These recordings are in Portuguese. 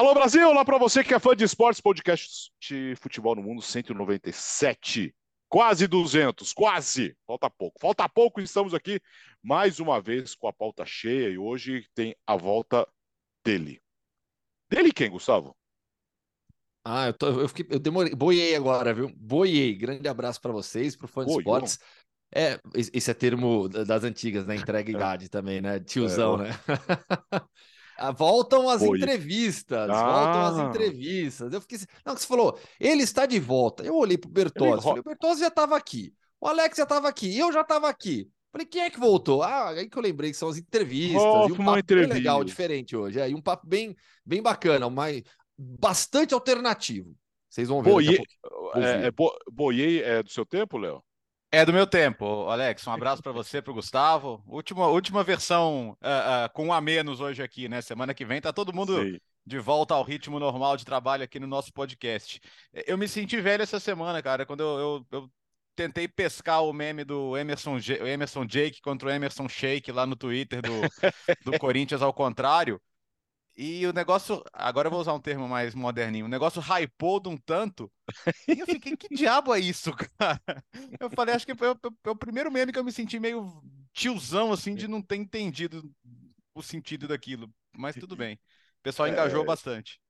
Alô Brasil, olá para você que é fã de esportes, podcast de futebol no mundo 197, quase 200, quase, falta pouco, falta pouco, estamos aqui mais uma vez com a pauta cheia e hoje tem a volta dele. Dele quem, Gustavo? Ah, eu, tô, eu, fiquei, eu demorei, boiei agora, viu? Boiei. Grande abraço para vocês, para o fã de Boiou. esportes. É, esse é termo das antigas, né? Entrega é. idade também, né? Tiozão, é. né? Ah, voltam as Foi. entrevistas, ah. voltam as ah. entrevistas. Eu fiquei assim, não, que você falou, ele está de volta. Eu olhei pro Bertozzi, falei, o Bertozzi já estava aqui, o Alex já estava aqui, eu já estava aqui. Falei, quem é que voltou? Ah, aí que eu lembrei que são as entrevistas. Oh, e um papo entrevista. legal, diferente hoje. É, e um papo bem, bem bacana, mas bastante alternativo. Vocês vão ver. Boiei, é, é, Boiei é do seu tempo, Léo? É do meu tempo, Alex. Um abraço para você, para o Gustavo. Última, última versão uh, uh, com um a menos hoje aqui, né? Semana que vem tá todo mundo de volta ao ritmo normal de trabalho aqui no nosso podcast. Eu me senti velho essa semana, cara, quando eu, eu, eu tentei pescar o meme do Emerson, Emerson Jake contra o Emerson Shake lá no Twitter do, do Corinthians ao contrário. E o negócio, agora eu vou usar um termo mais moderninho, o negócio hypou de um tanto. E eu fiquei, que diabo é isso, cara? Eu falei, acho que foi, o primeiro meme que eu me senti meio tiozão, assim, de não ter entendido o sentido daquilo. Mas tudo bem. O pessoal é, engajou é... bastante.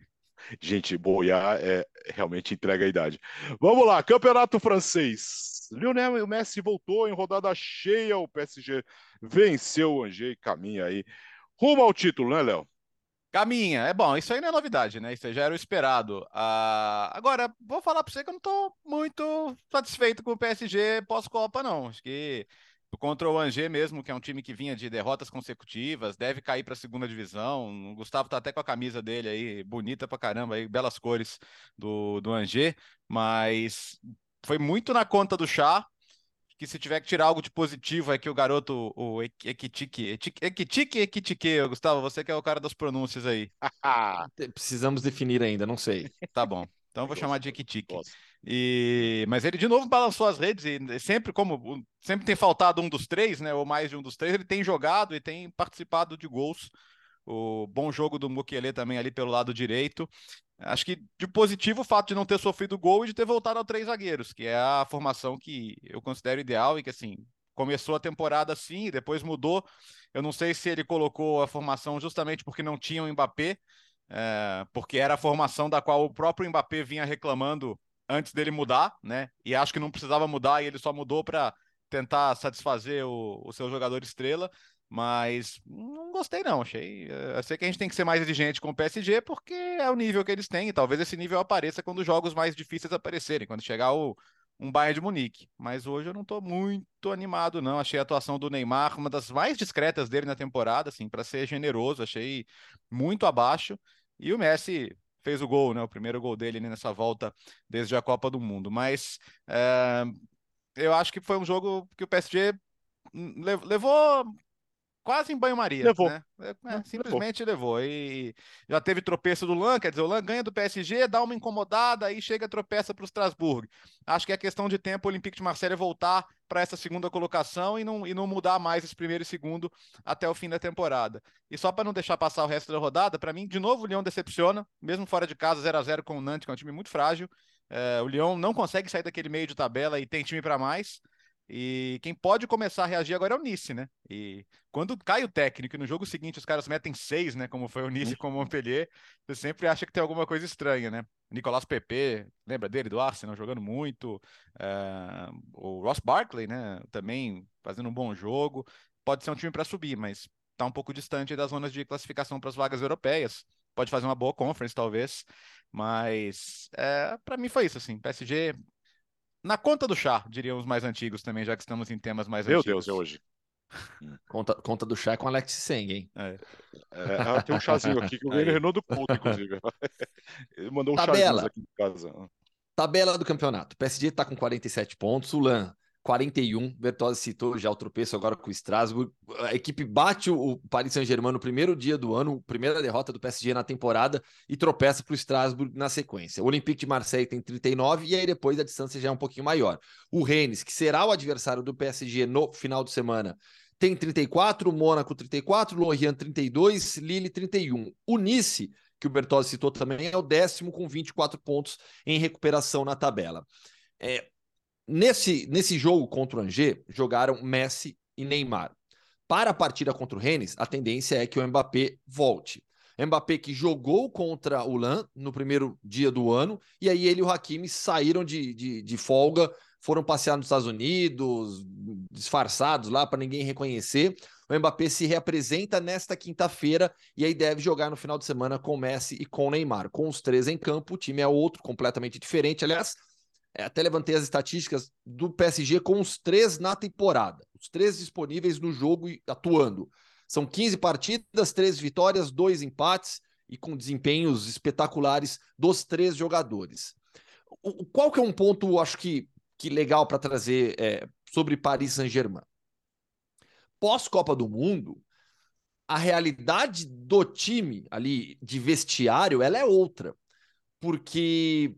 Gente, boiar é realmente entrega a idade. Vamos lá, Campeonato Francês. Lionel Messi voltou em rodada cheia. O PSG venceu o Angers e caminha aí rumo ao título, né, Léo? Caminha, é bom, isso aí não é novidade, né? Isso já era o esperado. Ah, agora, vou falar para você que eu não estou muito satisfeito com o PSG pós-Copa, não. Acho que contra o Angers mesmo, que é um time que vinha de derrotas consecutivas, deve cair para a segunda divisão. O Gustavo tá até com a camisa dele aí, bonita pra caramba, aí, belas cores do, do Angers, mas foi muito na conta do chá que se tiver que tirar algo de positivo é que o garoto, o Equitique, Equitique, Equitique, Gustavo, você que é o cara das pronúncias aí. Precisamos definir ainda, não sei. Tá bom. Então eu vou chamar de Equitique. E mas ele de novo balançou as redes e sempre como sempre tem faltado um dos três, né, ou mais de um dos três, ele tem jogado e tem participado de gols. O bom jogo do Mukiele também ali pelo lado direito. Acho que de positivo o fato de não ter sofrido gol e de ter voltado ao três zagueiros, que é a formação que eu considero ideal e que assim começou a temporada assim e depois mudou. Eu não sei se ele colocou a formação justamente porque não tinha o Mbappé, é, porque era a formação da qual o próprio Mbappé vinha reclamando antes dele mudar, né? E acho que não precisava mudar e ele só mudou para tentar satisfazer o, o seu jogador estrela. Mas não gostei, não. Achei. Eh, eu sei que a gente tem que ser mais exigente com o PSG, porque é o nível que eles têm. E talvez esse nível apareça quando os jogos mais difíceis aparecerem, quando chegar o, um Bayern de Munique. Mas hoje eu não estou muito animado, não. Achei a atuação do Neymar uma das mais discretas dele na temporada, assim, para ser generoso. Achei muito abaixo. E o Messi fez o gol, né? O primeiro gol dele nessa volta desde a Copa do Mundo. Mas é, eu acho que foi um jogo que o PSG levou quase em banho-maria. Levou. Né? É, é, simplesmente levou. levou. E já teve tropeço do Lan, quer dizer, o Lan ganha do PSG, dá uma incomodada, aí chega tropeça para o Strasbourg. Acho que é questão de tempo o Olympique de Marseille voltar para essa segunda colocação e não, e não mudar mais esse primeiro e segundo até o fim da temporada. E só para não deixar passar o resto da rodada, para mim, de novo, o Lyon decepciona, mesmo fora de casa, 0 a 0 com o Nantes, que é um time muito frágil. É, o Lyon não consegue sair daquele meio de tabela e tem time para mais. E quem pode começar a reagir agora é o Nice, né? E quando cai o técnico e no jogo seguinte os caras metem seis, né? Como foi o Nice com o Montpellier, você sempre acha que tem alguma coisa estranha, né? Nicolas Pepe, lembra dele do Arsenal jogando muito? É... o Ross Barkley, né? Também fazendo um bom jogo. Pode ser um time para subir, mas tá um pouco distante das zonas de classificação para as vagas europeias. Pode fazer uma boa conference, talvez. Mas é, para mim foi isso, assim. PSG na conta do chá, diriam os mais antigos também, já que estamos em temas mais Meu antigos. Meu Deus, é hoje. Conta, conta do chá é com Alex Seng, hein? É. É, ah, tem um chazinho aqui que eu ganhei Renault do Couto, inclusive. Ele mandou um Tabela. chazinho aqui em casa. Tabela do campeonato. O PSG está com 47 pontos, o LAN 41. Bertozzi citou já o tropeço agora com o Strasbourg. A equipe bate o Paris Saint-Germain no primeiro dia do ano, primeira derrota do PSG na temporada, e tropeça para o Strasbourg na sequência. O Olympique de Marseille tem 39 e aí depois a distância já é um pouquinho maior. O Rennes, que será o adversário do PSG no final de semana, tem 34, o Mônaco 34, Lorient 32, Lille 31. O Nice que o Bertozzi citou também, é o décimo com 24 pontos em recuperação na tabela. É, nesse, nesse jogo contra o Angers, jogaram Messi e Neymar. Para a partida contra o Rennes, a tendência é que o Mbappé volte. Mbappé que jogou contra o Lan no primeiro dia do ano, e aí ele e o Hakimi saíram de, de, de folga, foram passear nos Estados Unidos, disfarçados lá para ninguém reconhecer. O Mbappé se reapresenta nesta quinta-feira e aí deve jogar no final de semana com Messi e com Neymar. Com os três em campo, o time é outro, completamente diferente. Aliás, até levantei as estatísticas do PSG com os três na temporada, os três disponíveis no jogo e atuando. São 15 partidas, três vitórias, dois empates e com desempenhos espetaculares dos três jogadores. O, qual que é um ponto, acho que, que legal para trazer é, sobre Paris Saint-Germain? Pós-Copa do Mundo, a realidade do time ali de vestiário ela é outra. Porque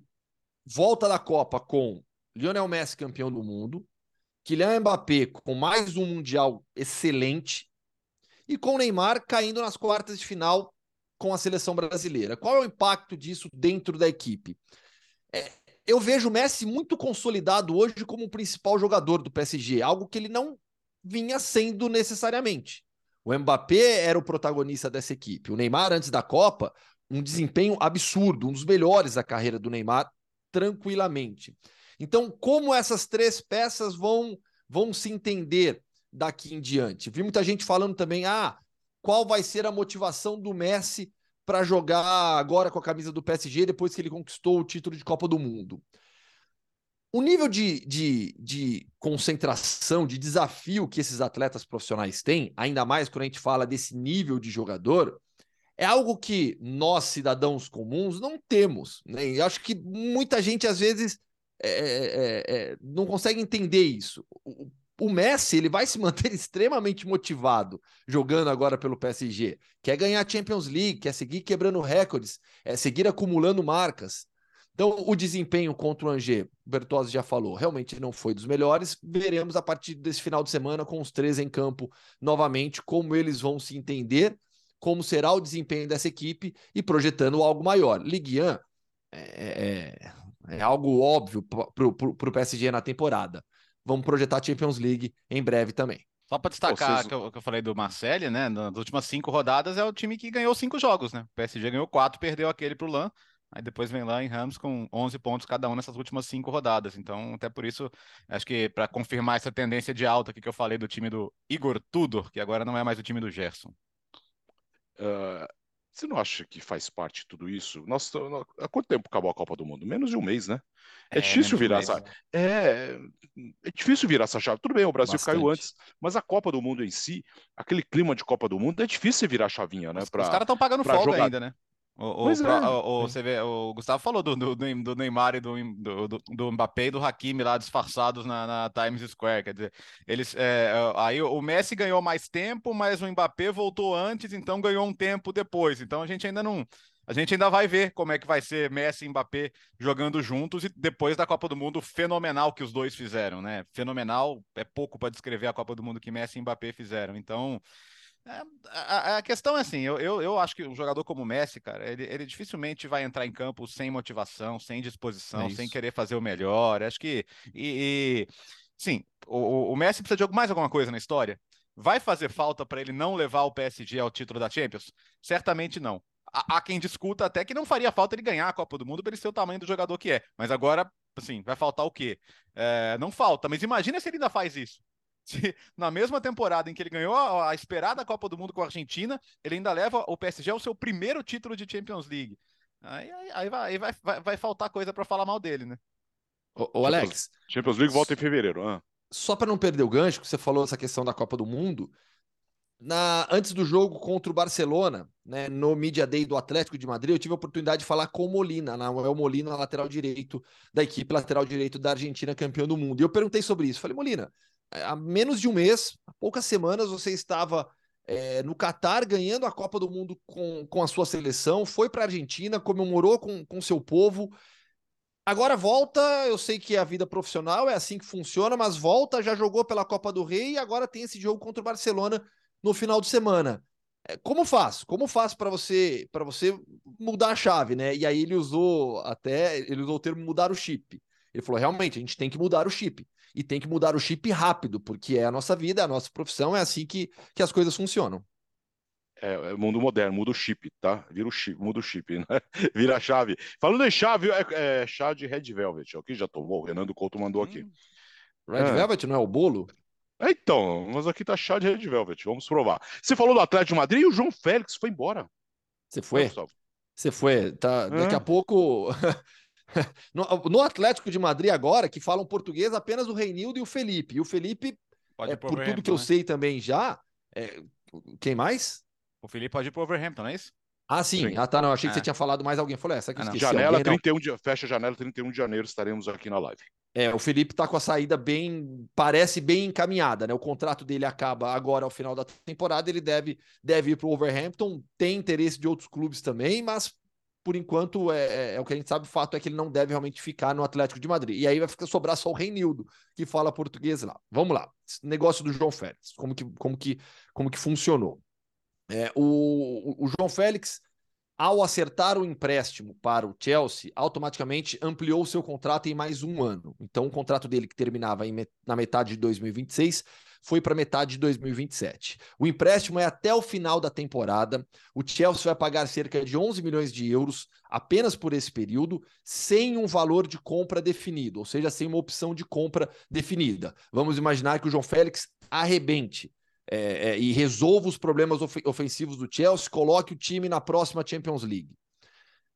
volta da Copa com Lionel Messi campeão do mundo, Kylian Mbappé com mais um mundial excelente e com Neymar caindo nas quartas de final com a seleção brasileira. Qual é o impacto disso dentro da equipe? É, eu vejo o Messi muito consolidado hoje como o principal jogador do PSG, algo que ele não vinha sendo necessariamente. O Mbappé era o protagonista dessa equipe. O Neymar, antes da Copa, um desempenho absurdo, um dos melhores da carreira do Neymar, tranquilamente. Então, como essas três peças vão, vão se entender daqui em diante? Vi muita gente falando também, ah, qual vai ser a motivação do Messi para jogar agora com a camisa do PSG depois que ele conquistou o título de Copa do Mundo? O nível de, de, de concentração, de desafio que esses atletas profissionais têm, ainda mais quando a gente fala desse nível de jogador, é algo que nós, cidadãos comuns, não temos. Né? E acho que muita gente, às vezes, é, é, é, não consegue entender isso. O, o Messi ele vai se manter extremamente motivado jogando agora pelo PSG. Quer ganhar a Champions League, quer seguir quebrando recordes, é seguir acumulando marcas. Então, o desempenho contra o Angers, o Bertozzi já falou, realmente não foi dos melhores. Veremos a partir desse final de semana com os três em campo novamente como eles vão se entender como será o desempenho dessa equipe e projetando algo maior. Ligue 1 é, é, é, algo óbvio para o PSG na temporada. Vamos projetar Champions League em breve também. Só para destacar Vocês... que, eu, que eu falei do Marcelo, né? Nas últimas cinco rodadas é o time que ganhou cinco jogos, né? O PSG ganhou quatro, perdeu aquele para o Lan. Aí depois vem lá em Rams com 11 pontos cada um nessas últimas cinco rodadas. Então, até por isso, acho que para confirmar essa tendência de alta que eu falei do time do Igor Tudor, que agora não é mais o time do Gerson. Uh, você não acha que faz parte de tudo isso? Nossa, há quanto tempo acabou a Copa do Mundo? Menos de um mês, né? É, é difícil virar essa. Né? É, é difícil virar essa chave. Tudo bem, o Brasil Bastante. caiu antes, mas a Copa do Mundo em si, aquele clima de Copa do Mundo, é difícil virar a chavinha, né? Pra, os caras estão pagando folga jogar... ainda, né? O, o, é. o, você vê, o Gustavo falou do, do, do Neymar e do, do, do Mbappé e do Hakimi lá disfarçados na, na Times Square. Quer dizer, eles, é, aí o Messi ganhou mais tempo, mas o Mbappé voltou antes, então ganhou um tempo depois. Então a gente ainda não. A gente ainda vai ver como é que vai ser Messi e Mbappé jogando juntos e depois da Copa do Mundo fenomenal que os dois fizeram, né? Fenomenal é pouco para descrever a Copa do Mundo que Messi e Mbappé fizeram. Então, é, a, a, questão é assim, eu, eu, eu, acho que um jogador como o Messi, cara, ele, ele dificilmente vai entrar em campo sem motivação, sem disposição, é sem querer fazer o melhor. Acho que. E, e sim, o, o Messi precisa de mais alguma coisa na história? Vai fazer falta para ele não levar o PSG ao título da Champions? Certamente não. Há, há quem discuta até que não faria falta ele ganhar a Copa do Mundo para ele ser o tamanho do jogador que é. Mas agora, assim, vai faltar o quê? É, não falta, mas imagina se ele ainda faz isso se na mesma temporada em que ele ganhou a, a, esperada Copa do Mundo com a Argentina, ele ainda leva o PSG ao seu primeiro título de Champions League. Aí, aí, aí vai, aí vai, vai, vai, faltar coisa para falar mal dele, né? O, Alex. Champions League volta em fevereiro. Ah. Só para não perder o gancho, que você falou essa questão da Copa do Mundo. Na, antes do jogo contra o Barcelona, né, no Media Day do Atlético de Madrid, eu tive a oportunidade de falar com o Molina, o Molina, lateral direito da equipe lateral direito da Argentina, campeão do mundo. E eu perguntei sobre isso. Falei, Molina, há menos de um mês, há poucas semanas, você estava é, no Catar ganhando a Copa do Mundo com, com a sua seleção, foi para a Argentina, comemorou com, com seu povo. Agora volta, eu sei que a vida profissional é assim que funciona, mas volta, já jogou pela Copa do Rei e agora tem esse jogo contra o Barcelona no final de semana. É, como faço? Como faço para você para você mudar a chave, né? E aí ele usou até ele usou o termo mudar o chip. Ele falou: realmente, a gente tem que mudar o chip. E tem que mudar o chip rápido, porque é a nossa vida, é a nossa profissão, é assim que, que as coisas funcionam. É, é mundo moderno, muda o chip, tá? Vira o chip, muda o chip, né? Vira a chave. Falando em chave, é, é chá de Red Velvet. Aqui já tomou, o Renan do Couto mandou aqui. Hum. Red é. Velvet não é o bolo? É, então, mas aqui tá chá de Red Velvet, vamos provar. Você falou do Atlético de Madrid e o João Félix foi embora. Você foi? Você foi. Tá, daqui a pouco no, no, Atlético de Madrid agora, que falam português apenas o Reinildo e o Felipe. E o Felipe, é, por tudo que eu né? sei também já, é, quem mais? O Felipe pode ir pro Overhampton, não é isso? Ah, sim. sim. Ah, tá. Não, achei que você é. tinha falado mais alguém. Falei, essa que ah, esqueci. Janela alguém, 31 de, fecha a janela 31 de janeiro, estaremos aqui na live. É, o Felipe tá com a saída bem, parece bem encaminhada, né? O contrato dele acaba agora ao final da temporada, ele deve, deve ir pro Overhampton, tem interesse de outros clubes também, mas por enquanto, é, é, é, o que a gente sabe, o fato é que ele não deve realmente ficar no Atlético de Madrid. E aí vai ficar sobrar só o Reinildo, que fala português lá. Vamos lá. Negócio do João Félix. Como que, como que, como que funcionou? É, o, o João Félix, ao acertar o empréstimo para o Chelsea, automaticamente ampliou seu contrato em mais um ano. Então, o contrato dele, que terminava em, na metade de 2026, foi para metade de 2027. O empréstimo é até o final da temporada. O Chelsea vai pagar cerca de 11 milhões de euros apenas por esse período, sem um valor de compra definido, ou seja, sem uma opção de compra definida. Vamos imaginar que o João Félix arrebente. É, é, e resolva os problemas of ofensivos do Chelsea, coloque o time na próxima Champions League.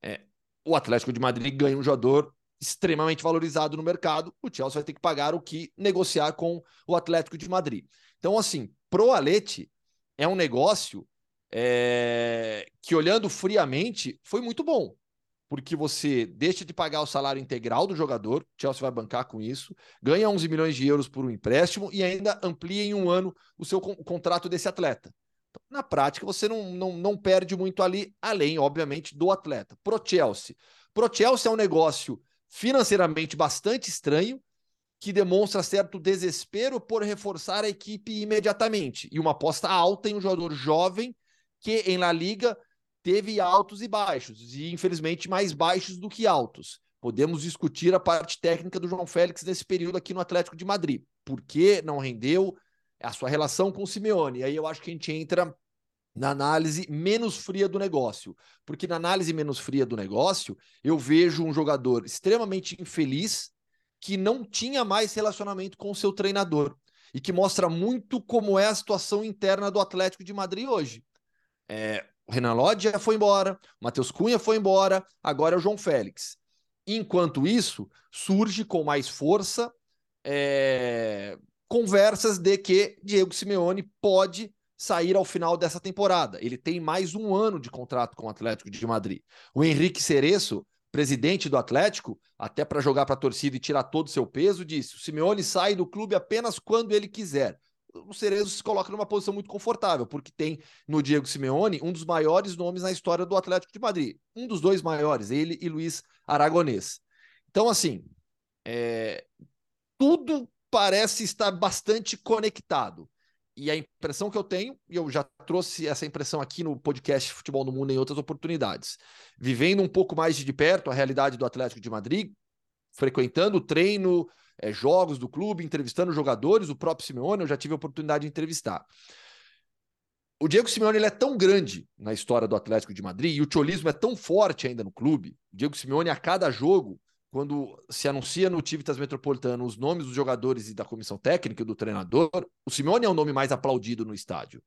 É, o Atlético de Madrid ganha um jogador extremamente valorizado no mercado, o Chelsea vai ter que pagar o que negociar com o Atlético de Madrid. Então, assim, pro Alete é um negócio é, que, olhando friamente, foi muito bom. Porque você deixa de pagar o salário integral do jogador, o Chelsea vai bancar com isso, ganha 11 milhões de euros por um empréstimo e ainda amplia em um ano o seu o contrato desse atleta. Então, na prática, você não, não, não perde muito ali, além, obviamente, do atleta. Pro Chelsea. Pro Chelsea é um negócio financeiramente bastante estranho, que demonstra certo desespero por reforçar a equipe imediatamente. E uma aposta alta em um jogador jovem que em La Liga teve altos e baixos, e infelizmente mais baixos do que altos. Podemos discutir a parte técnica do João Félix nesse período aqui no Atlético de Madrid. Por que não rendeu a sua relação com o Simeone? E aí eu acho que a gente entra na análise menos fria do negócio. Porque na análise menos fria do negócio, eu vejo um jogador extremamente infeliz que não tinha mais relacionamento com o seu treinador e que mostra muito como é a situação interna do Atlético de Madrid hoje. É, o Renan Lodge já foi embora, o Matheus Cunha foi embora, agora é o João Félix. Enquanto isso, surge com mais força é, conversas de que Diego Simeone pode sair ao final dessa temporada. Ele tem mais um ano de contrato com o Atlético de Madrid. O Henrique Cereço, presidente do Atlético, até para jogar para a torcida e tirar todo o seu peso, disse: o Simeone sai do clube apenas quando ele quiser. O Cerezo se coloca numa posição muito confortável, porque tem no Diego Simeone um dos maiores nomes na história do Atlético de Madrid. Um dos dois maiores, ele e Luiz Aragonês. Então, assim, é... tudo parece estar bastante conectado. E a impressão que eu tenho, e eu já trouxe essa impressão aqui no podcast Futebol no Mundo em outras oportunidades, vivendo um pouco mais de perto a realidade do Atlético de Madrid, frequentando o treino, é, jogos do clube, entrevistando jogadores, o próprio Simeone, eu já tive a oportunidade de entrevistar. O Diego Simeone ele é tão grande na história do Atlético de Madrid e o tiolismo é tão forte ainda no clube. O Diego Simeone, a cada jogo, quando se anuncia no Tivitas Metropolitano os nomes dos jogadores e da comissão técnica e do treinador, o Simeone é o nome mais aplaudido no estádio.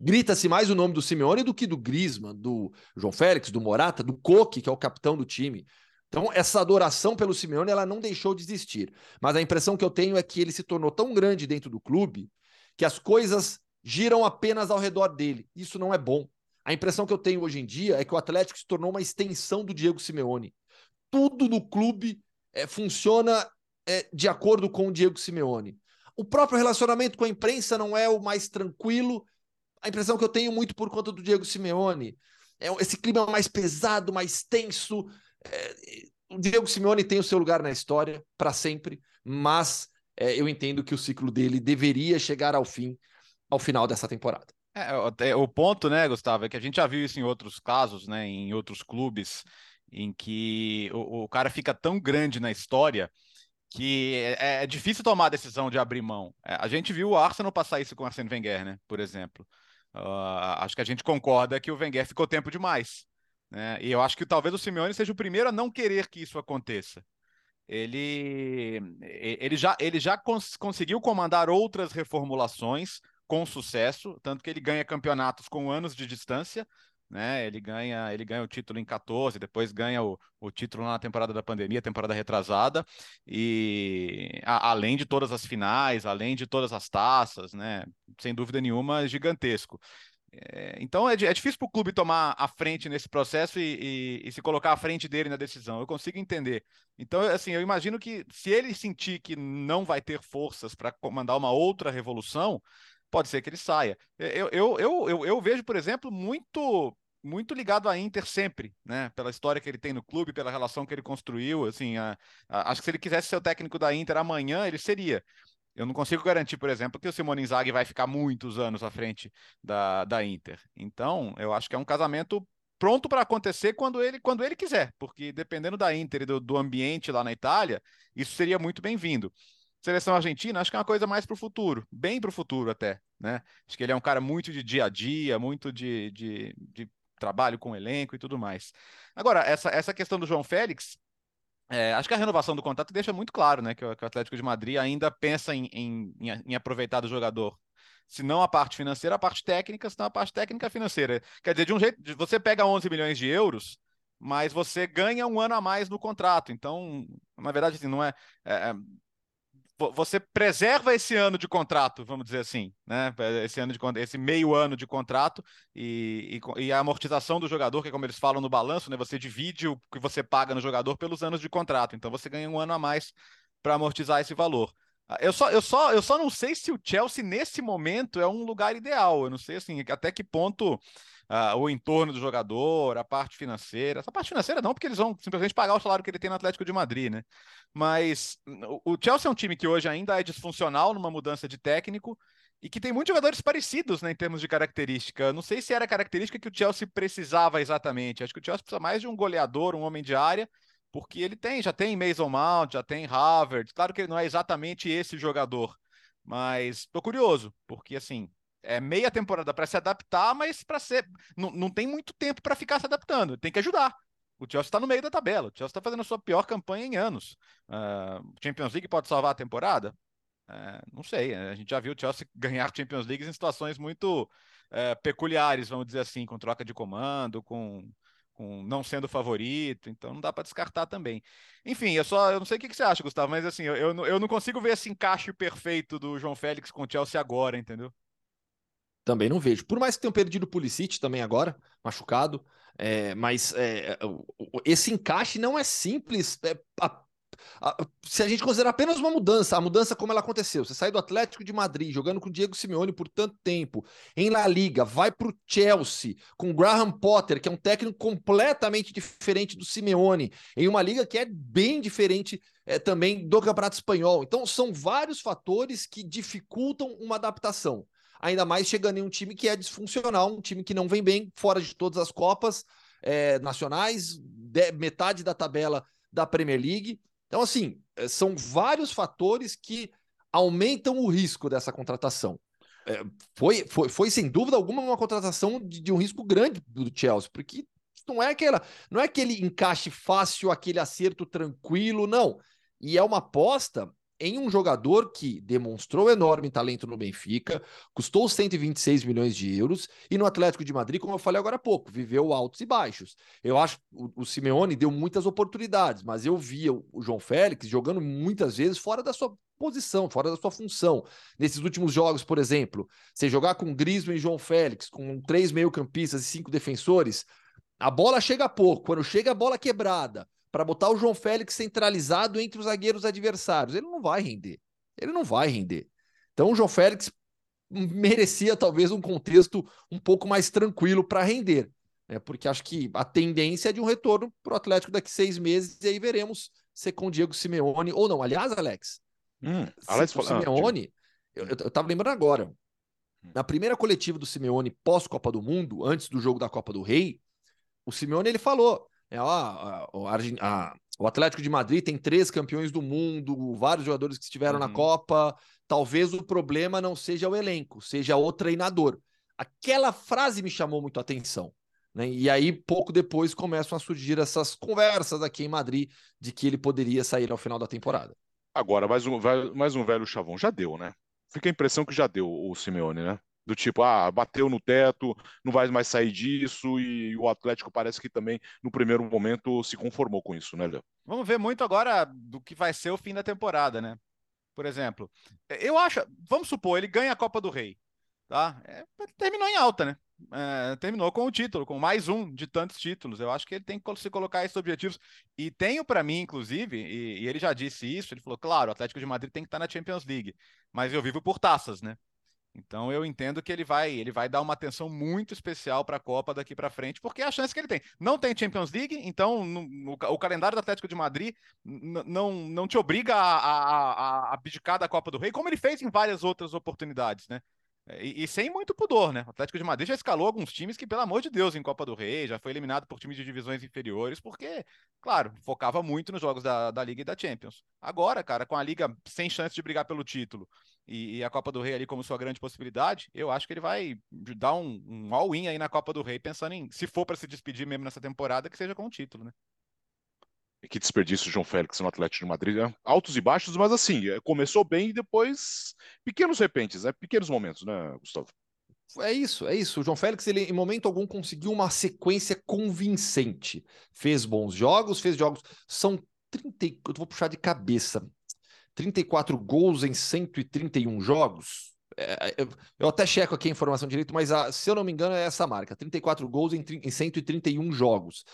Grita-se mais o nome do Simeone do que do Griezmann, do João Félix, do Morata, do Coque, que é o capitão do time. Então, essa adoração pelo Simeone, ela não deixou de existir. Mas a impressão que eu tenho é que ele se tornou tão grande dentro do clube que as coisas giram apenas ao redor dele. Isso não é bom. A impressão que eu tenho hoje em dia é que o Atlético se tornou uma extensão do Diego Simeone tudo no clube é, funciona é, de acordo com o Diego Simeone. O próprio relacionamento com a imprensa não é o mais tranquilo. A impressão que eu tenho muito por conta do Diego Simeone é esse clima mais pesado, mais tenso. É, o Diego Simeone tem o seu lugar na história para sempre, mas é, eu entendo que o ciclo dele deveria chegar ao fim, ao final dessa temporada. É, o ponto, né, Gustavo, é que a gente já viu isso em outros casos, né, em outros clubes, em que o, o cara fica tão grande na história que é, é, difícil tomar a decisão de abrir mão. É, a gente viu o Arsenal passar isso com o Arsene Wenger, né, por exemplo. Uh, acho que a gente concorda que o Wenger ficou tempo demais. Né? E eu acho que talvez o Simeone seja o primeiro a não querer que isso aconteça. Ele, ele já, ele já cons conseguiu comandar outras reformulações com sucesso, tanto que ele ganha campeonatos com anos de distância, né? Ele ganha, ele ganha o título em 14, depois ganha o, o título na temporada da pandemia, temporada retrasada, e a, além de todas as finais, além de todas as taças, né? Sem dúvida nenhuma, gigantesco. É, então é, é difícil para o clube tomar a frente nesse processo e, e, e, se colocar à frente dele na decisão. Eu consigo entender. Então, assim, eu imagino que se ele sentir que não vai ter forças para comandar uma outra revolução, pode ser que ele saia. Eu, eu, eu, eu, eu vejo, por exemplo, muito muito ligado à Inter sempre, né? Pela história que ele tem no clube, pela relação que ele construiu, assim, a, a, acho que se ele quisesse ser o técnico da Inter amanhã, ele seria. Eu não consigo garantir, por exemplo, que o Simone Inzaghi vai ficar muitos anos à frente da, da Inter. Então, eu acho que é um casamento pronto para acontecer quando ele, quando ele quiser, porque dependendo da Inter e do, do ambiente lá na Itália, isso seria muito bem-vindo. Seleção argentina, acho que é uma coisa mais para o futuro, bem para o futuro até, né? Acho que ele é um cara muito de dia a dia, muito de, de, de trabalho com elenco e tudo mais. Agora, essa, essa questão do João Félix, é, acho que a renovação do contrato deixa muito claro, né, que o, que o Atlético de Madrid ainda pensa em, em, em, aproveitar do jogador. Se não a parte financeira, a parte técnica, se não a parte técnica financeira. Quer dizer, de um jeito, você pega 11 milhões de euros, mas você ganha um ano a mais no contrato. Então, na verdade, assim, não é, é, é você preserva esse ano de contrato, vamos dizer assim, né? Esse ano de esse meio ano de contrato e, e, e, a amortização do jogador, que é como eles falam no balanço, né? Você divide o que você paga no jogador pelos anos de contrato. Então você ganha um ano a mais para amortizar esse valor. Ah, eu só, eu, só, eu só não sei se o Chelsea, nesse momento, é um lugar ideal. Eu não sei assim, até que ponto uh, o entorno do jogador, a parte financeira. Essa parte financeira não, porque eles vão simplesmente pagar o salário que ele tem no Atlético de Madrid, né? Mas o Chelsea é um time que hoje ainda é disfuncional numa mudança de técnico e que tem muitos jogadores parecidos né, em termos de característica. Não sei se era a característica que o Chelsea precisava exatamente. Acho que o Chelsea precisa mais de um goleador, um homem de área, porque ele tem, já tem Mason Mount, já tem Harvard. Claro que ele não é exatamente esse jogador, mas estou curioso, porque assim, é meia temporada para se adaptar, mas para ser. Não, não tem muito tempo para ficar se adaptando. Tem que ajudar. O Chelsea está no meio da tabela. O Chelsea está fazendo a sua pior campanha em anos. Uh, Champions League pode salvar a temporada? Uh, não sei. A gente já viu o Chelsea ganhar Champions League em situações muito uh, peculiares, vamos dizer assim, com troca de comando, com, com não sendo favorito. Então não dá para descartar também. Enfim, eu só eu não sei o que, que você acha, Gustavo, mas assim, eu, eu, eu não consigo ver esse encaixe perfeito do João Félix com o Chelsea agora, entendeu? Também não vejo. Por mais que tenham perdido o Pulisic também agora, machucado, é, mas é, esse encaixe não é simples. É, se a gente considerar apenas uma mudança, a mudança como ela aconteceu, você sai do Atlético de Madrid jogando com o Diego Simeone por tanto tempo, em La Liga, vai para o Chelsea com o Graham Potter, que é um técnico completamente diferente do Simeone, em uma liga que é bem diferente é, também do Campeonato Espanhol. Então, são vários fatores que dificultam uma adaptação ainda mais chegando em um time que é disfuncional, um time que não vem bem, fora de todas as Copas é, nacionais, de, metade da tabela da Premier League. Então, assim, é, são vários fatores que aumentam o risco dessa contratação. É, foi, foi, foi, sem dúvida alguma, uma contratação de, de um risco grande do Chelsea, porque não é aquela, não é aquele encaixe fácil, aquele acerto tranquilo, não. E é uma aposta em um jogador que demonstrou enorme talento no Benfica, custou 126 milhões de euros, e no Atlético de Madrid, como eu falei agora há pouco, viveu altos e baixos. Eu acho que o, o Simeone deu muitas oportunidades, mas eu via o, João Félix jogando muitas vezes fora da sua posição, fora da sua função. Nesses últimos jogos, por exemplo, você jogar com Griezmann e João Félix, com três meio-campistas e cinco defensores, a bola chega pouco. Quando chega a bola quebrada, para botar o João Félix centralizado entre os zagueiros adversários. Ele não vai render. Ele não vai render. Então o João Félix merecia talvez um contexto um pouco mais tranquilo para render. Né? Porque acho que a tendência é de um retorno para o Atlético daqui seis meses, e aí veremos se com o Diego Simeone ou não. Aliás, Alex, hum, Alex com o Simeone, eu, eu tava lembrando agora. Na primeira coletiva do Simeone pós-Copa do Mundo, antes do jogo da Copa do Rei, o Simeone ele falou: é, ó, a, a, o Atlético de Madrid tem três campeões do mundo, vários jogadores que estiveram uhum. na Copa. Talvez o problema não seja o elenco, seja o treinador. Aquela frase me chamou muito a atenção. Né? E aí, pouco depois, começam a surgir essas conversas aqui em Madrid de que ele poderia sair ao final da temporada. Agora, mais um, mais um velho chavão. Já deu, né? Fica a impressão que já deu o Simeone, né? Do tipo, ah, bateu no teto, não vai mais sair disso, e o Atlético parece que também, no primeiro momento, se conformou com isso, né, Léo? Vamos ver muito agora do que vai ser o fim da temporada, né? Por exemplo, eu acho, vamos supor, ele ganha a Copa do Rei, tá? É, terminou em alta, né? É, terminou com o título, com mais um de tantos títulos. Eu acho que ele tem que se colocar esses objetivos. E tenho para mim, inclusive, e, e, ele já disse isso, ele falou, claro, o Atlético de Madrid tem que estar na Champions League, mas eu vivo por taças, né? Então eu entendo que ele vai, ele vai dar uma atenção muito especial para a Copa daqui para frente, porque é a chance que ele tem. Não tem Champions League, então no, no, o calendário do Atlético de Madrid não, não te obriga a, a, a abdicar da Copa do Rei, como ele fez em várias outras oportunidades, né? E, e, sem muito pudor, né? O Atlético de Madrid já escalou alguns times que, pelo amor de Deus, em Copa do Rei, já foi eliminado por times de divisões inferiores, porque, claro, focava muito nos jogos da, da Liga e da Champions. Agora, cara, com a Liga sem chance de brigar pelo título e, e a Copa do Rei ali como sua grande possibilidade, eu acho que ele vai dar um, um all-in aí na Copa do Rei, pensando em, se for para se despedir mesmo nessa temporada, que seja com o título, né? Que desperdício João Félix no Atlético de Madrid. Né? Altos e baixos, mas assim, é, começou bem e depois pequenos repentes, né? pequenos momentos, né, Gustavo? É isso, é isso. O João Félix, ele em momento algum conseguiu uma sequência convincente. Fez bons jogos, fez jogos. São 30, eu vou puxar de cabeça. 34 gols em 131 jogos. É, eu, eu, até checo aqui a informação direito, mas a, se eu não me engano é essa marca: 34 gols em, em 131 jogos.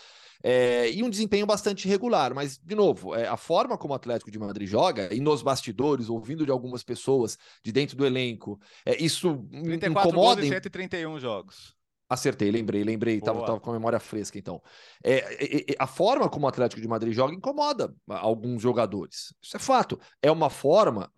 É, e um desempenho bastante regular, mas, de novo, é, a forma como o Atlético de Madrid joga, e nos bastidores, ouvindo de algumas pessoas de dentro do elenco, é, isso 34 incomoda. Gols e 131 jogos. Acertei, lembrei, lembrei, estava tava com a memória fresca, então. É, é, é, a forma como o Atlético de Madrid joga incomoda alguns jogadores. Isso é fato. É uma forma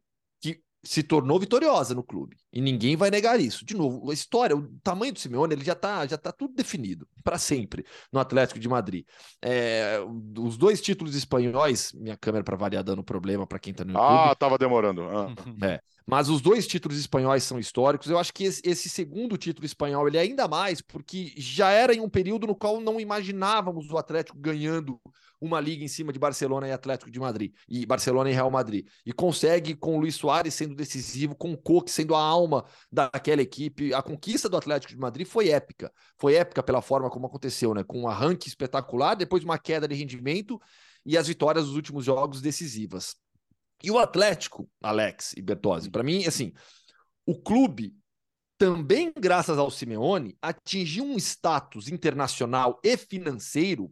se tornou vitoriosa no clube. E ninguém vai negar isso. De novo, a história, o tamanho do Simeone, ele já está já tá tudo definido para sempre no Atlético de Madrid. É, os dois títulos espanhóis, minha câmera para variar dando problema para quem está no YouTube. Ah, tava demorando. Ah. É, mas os dois títulos espanhóis são históricos. Eu acho que esse, esse, segundo título espanhol ele é ainda mais porque já era em um período no qual não imaginávamos o Atlético ganhando uma liga em cima de Barcelona e Atlético de Madrid, e Barcelona e Real Madrid. E consegue, com o Luiz Soares sendo decisivo, com o Coque sendo a alma daquela equipe. A conquista do Atlético de Madrid foi épica. Foi épica pela forma como aconteceu, né? Com um arranque espetacular, depois uma queda de rendimento e as vitórias dos últimos jogos decisivas. E o Atlético, Alex e Bertozzi, para mim, assim, o clube também graças ao Simeone atingiu um status internacional e financeiro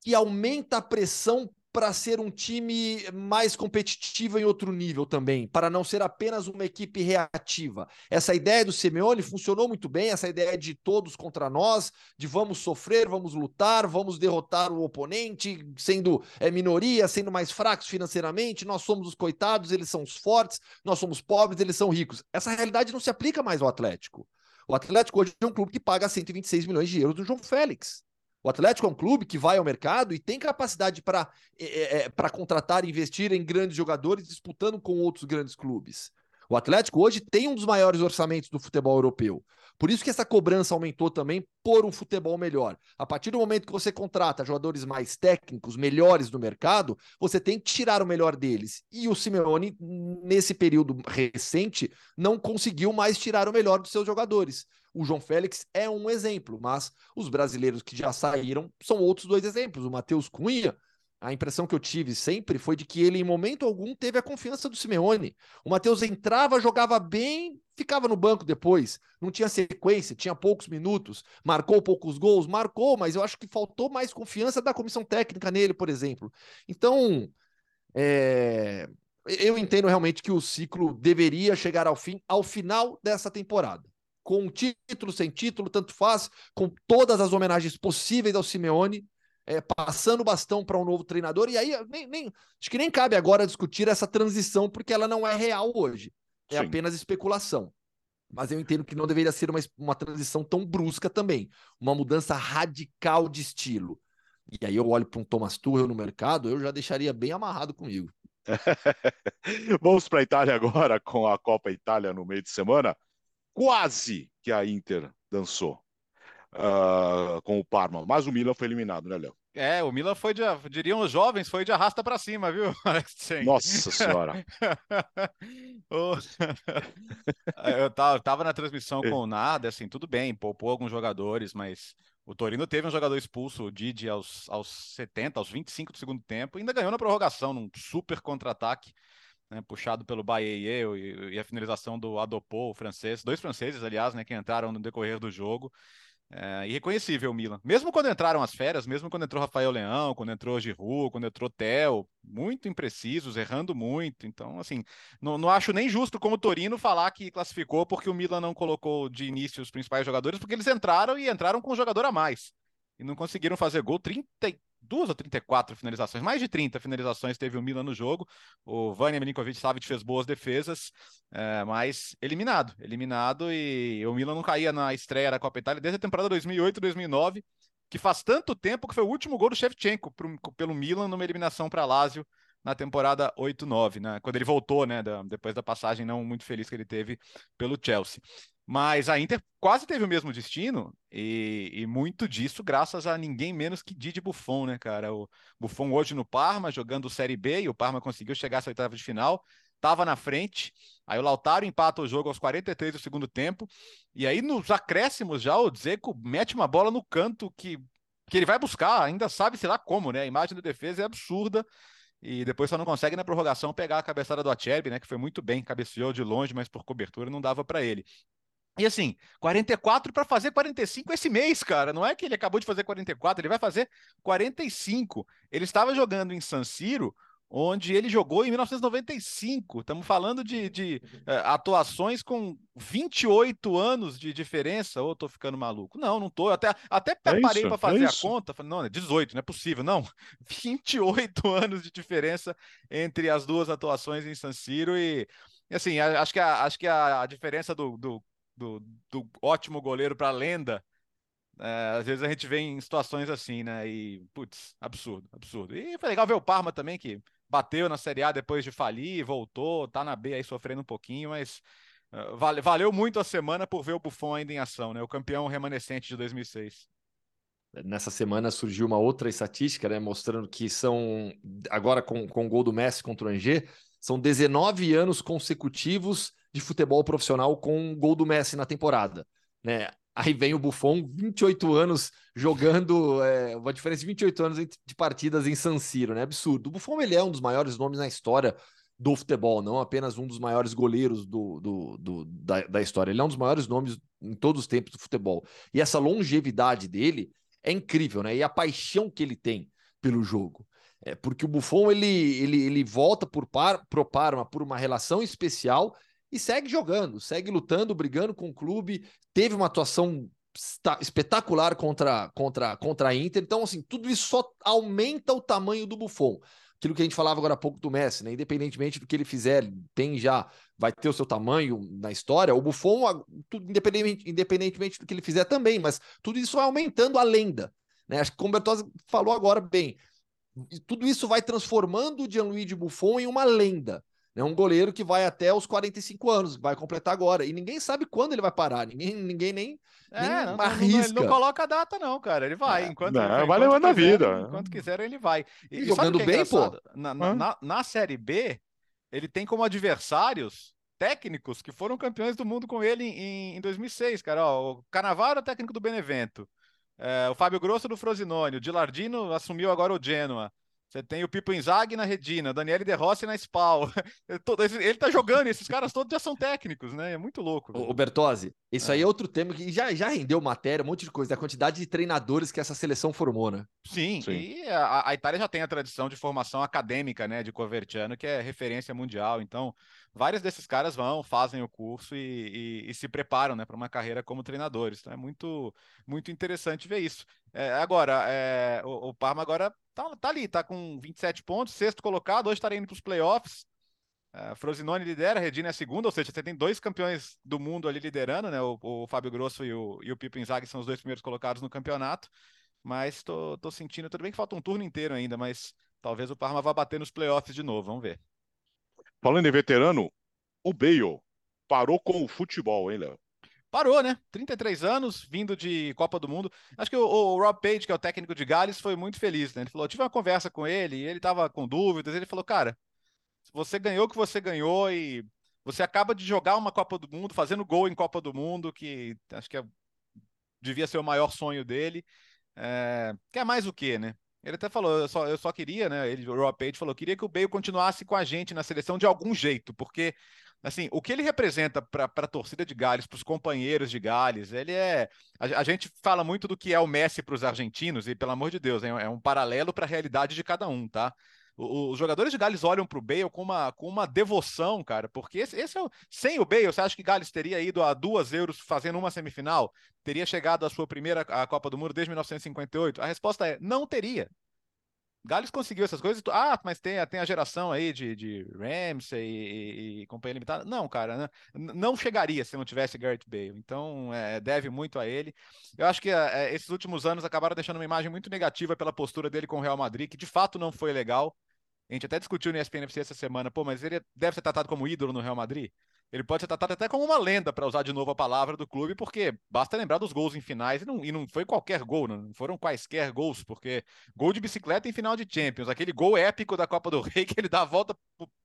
que aumenta a pressão para ser um time mais competitivo em outro nível também, para não ser apenas uma equipe reativa. Essa ideia do Simeone funcionou muito bem, essa ideia de todos contra nós, de vamos sofrer, vamos lutar, vamos derrotar o oponente, sendo é, minoria, sendo mais fracos financeiramente, nós somos os coitados, eles são os fortes, nós somos pobres, eles são ricos. Essa realidade não se aplica mais ao Atlético. O Atlético hoje é um clube que paga 126 milhões de euros do João Félix. O Atlético é um clube que vai ao mercado e tem capacidade para é, é, é para contratar investir em grandes jogadores disputando com outros grandes clubes. O Atlético hoje tem um dos maiores orçamentos do futebol europeu. Por isso que essa cobrança aumentou também por um futebol melhor. A partir do momento que você contrata jogadores mais técnicos, melhores do mercado, você tem que tirar o melhor deles. E o Simeone, nesse período recente, não conseguiu mais tirar o melhor dos seus jogadores. O João Félix é um exemplo, mas os brasileiros que já saíram são outros dois exemplos. O Matheus Cunha, a impressão que eu tive sempre foi de que ele, em momento algum, teve a confiança do Simeone. O Matheus entrava, jogava bem, ficava no banco depois. Não tinha sequência, tinha poucos minutos, marcou poucos gols, marcou, mas eu acho que faltou mais confiança da comissão técnica nele, por exemplo. Então, é... eu entendo realmente que o ciclo deveria chegar ao fim ao final dessa temporada com título, sem título, tanto faz, com todas as homenagens possíveis ao Simeone, é, passando o bastão para um novo treinador. E aí, nem, nem, acho que nem cabe agora discutir essa transição, porque ela não é real hoje. É Sim. apenas especulação. mas eu entendo que não deveria ser uma, uma transição tão brusca também, uma mudança radical de estilo. E aí eu olho para um Thomas Tuchel no mercado, eu já deixaria bem amarrado comigo. Vamos para a Itália agora com a Copa Itália no meio de semana. Quase que a Inter dançou uh, com o Parma, mas o Milan foi eliminado, né, Léo? É, o Milan foi de, diriam os jovens, foi de arrasta para cima, viu? Nossa senhora. eu tava, na transmissão com o Nada, assim, tudo bem, poupou alguns jogadores, mas o Torino teve um jogador expulso, o Didi, aos, aos 70, aos 25 do segundo tempo, ainda ganhou na prorrogação, num super contra-ataque, né, puxado pelo Baie e, e, a finalização do Adopou, o francês, dois franceses, aliás, né, que entraram no decorrer do jogo. É, irreconhecível o Milan. Mesmo quando entraram as férias, mesmo quando entrou Rafael Leão, quando entrou Giroud, quando entrou Theo, muito imprecisos, errando muito. Então, assim, não, não acho nem justo como o Torino falar que classificou porque o Milan não colocou de início os principais jogadores, porque eles entraram e entraram com um jogador a mais. E não conseguiram fazer gol. 30, duas ou 34 finalizações, mais de 30 finalizações teve o Milan no jogo. O Vânia Milinkovic Savic fez boas defesas, é, mas eliminado, eliminado e o Milan não caía na estreia da Copa Itália desde a temporada 2008-2009, que faz tanto tempo que foi o último gol do Shevchenko pro, pelo Milan numa eliminação para Lazio na temporada 8-9, né? quando ele voltou, né, da, depois da passagem não muito feliz que ele teve pelo Chelsea. Mas a Inter quase teve o mesmo destino e, e, muito disso graças a ninguém menos que Didi Buffon, né, cara? O Buffon hoje no Parma, jogando Série B, e o Parma conseguiu chegar às oitava de final, estava na frente, aí o Lautaro empata o jogo aos 43 do segundo tempo, e aí nos acréscimos já o Dzeko mete uma bola no canto que, que ele vai buscar, ainda sabe, sei lá como, né? A imagem da defesa é absurda, e depois só não consegue na prorrogação pegar a cabeçada do Acerbi, né, que foi muito bem, cabeceou de longe, mas por cobertura não dava para ele. E assim, 44 para fazer 45 esse mês, cara. Não é que ele acabou de fazer 44, ele vai fazer 45. Ele estava jogando em San Siro, onde ele jogou em 1995. Estamos falando de, de uh, atuações com 28 anos de diferença. Ou estou ficando maluco? Não, não estou. Até, até é parei para fazer é a conta. Falei, não, é 18, não é possível. Não, 28 anos de diferença entre as duas atuações em San Siro e. Assim, acho que a, acho que a, a diferença do, do do, do ótimo goleiro para lenda, é, às vezes a gente vê em situações assim, né? E, putz, absurdo, absurdo. E foi legal ver o Parma também, que bateu na Série A depois de falir, voltou, tá na B aí sofrendo um pouquinho, mas uh, vale, valeu muito a semana por ver o Buffon ainda em ação, né? O campeão remanescente de 2006. Nessa semana surgiu uma outra estatística, né? Mostrando que são, agora com, com o gol do Messi contra o Angers, são 19 anos consecutivos de futebol profissional com um gol do Messi na temporada, né? Aí vem o Buffon, 28 anos jogando, é, uma diferença de 28 anos de partidas em San Siro, né? Absurdo. O Buffon ele é um dos maiores nomes na história do futebol, não apenas um dos maiores goleiros do, do, do da, da, história. Ele é um dos maiores nomes em todos os tempos do futebol. E essa longevidade dele é incrível, né? E a paixão que ele tem pelo jogo. É porque o Buffon ele, ele, ele volta por par, pro Parma por uma relação especial e segue jogando, segue lutando, brigando com o clube. Teve uma atuação espetacular contra, contra, contra a Inter. Então, assim, tudo isso só aumenta o tamanho do Buffon. Aquilo que a gente falava agora há pouco do Messi, né? Independentemente do que ele fizer, tem já, vai ter o seu tamanho na história. O Buffon, tudo, independentemente, independentemente do que ele fizer também, mas tudo isso vai aumentando a lenda. Né? Acho que como o Bertozzi falou agora bem, tudo isso vai transformando o Gianluigi Buffon em uma lenda. É um goleiro que vai até os 45 anos, vai completar agora. E ninguém sabe quando ele vai parar. Ninguém, ninguém nem, é, nem não, arrisca. Não, não, coloca a data, não, cara. Ele vai. É. Enquanto, não, enquanto vai levando a vida. Enquanto quiser, ele vai. E, e jogando é bem, pô. Na, na, na, na Série B, ele tem como adversários técnicos que foram campeões do mundo com ele em, em 2006, cara. Ó, o Canavaro, técnico do Benevento. É, o Fábio Grosso do Frosinone. O Dilardino assumiu agora o Genoa. Você tem o Pipo Inzaghi na Redina, Daniele De Rossi na Spal. Ele tá jogando, esses caras todos já são técnicos, né? É muito louco. O Bertozzi, isso é. aí é outro tema que já, já rendeu matéria, um monte de coisa, a quantidade de treinadores que essa seleção formou, né? Sim, Sim. e a, a, Itália já tem a tradição de formação acadêmica, né, de Covertiano, que é referência mundial. Então, vários desses caras vão, fazem o curso e, e, e se preparam, né, para uma carreira como treinadores. Então, é muito, muito interessante ver isso. É, agora, é, o, o Parma agora tá, tá ali, tá com 27 pontos, sexto colocado, hoje estaria indo para os playoffs. Uh, Frosinone lidera, Redina é a segunda, ou seja, você tem dois campeões do mundo ali liderando, né? O, o Fábio Grosso e o, e o Pipo Inzaghi são os dois primeiros colocados no campeonato. Mas tô, tô sentindo, tudo bem que falta um turno inteiro ainda, mas talvez o Parma vá bater nos playoffs de novo, vamos ver. Falando em veterano, o Bale parou com o futebol, hein, Léo? Parou, né? 33 anos, vindo de Copa do Mundo. Acho que o, o, Rob Page, que é o técnico de Gales, foi muito feliz, né? Ele falou: tive uma conversa com ele, ele estava com dúvidas. Ele falou: cara, você ganhou o que você ganhou e você acaba de jogar uma Copa do Mundo, fazendo gol em Copa do Mundo, que acho que é, devia ser o maior sonho dele. É, quer mais o quê, né? Ele até falou, eu só, eu só queria, né? Ele, o Rob Page falou, queria que o Bale continuasse com a gente na seleção de algum jeito, porque assim, o que ele representa para a torcida de Gales, para os companheiros de Gales, ele é. A, a, gente fala muito do que é o Messi para os argentinos, e pelo amor de Deus, é, é um paralelo para a realidade de cada um, tá? Os jogadores de Gales olham para o Bale com uma, com uma devoção, cara, porque esse, esse é o, sem o Bale, você acha que Gales teria ido a duas euros fazendo uma semifinal? Teria chegado à sua primeira a Copa do Mundo desde 1958? A resposta é não teria. Gales conseguiu essas coisas. Ah, mas tem, tem a geração aí de, de Ramsey e, e, companhia limitada. Não, cara, né? não chegaria se não tivesse Garrett Bale. Então, é, deve muito a ele. Eu acho que é, esses últimos anos acabaram deixando uma imagem muito negativa pela postura dele com o Real Madrid, que de fato não foi legal. A gente até discutiu no ESPN FC essa semana, pô, mas ele deve ser tratado como ídolo no Real Madrid. Ele pode ser tratado até como uma lenda, para usar de novo a palavra do clube, porque basta lembrar dos gols em finais, e não, e não foi qualquer gol, não foram quaisquer gols, porque gol de bicicleta em final de Champions, aquele gol épico da Copa do Rei, que ele dá a volta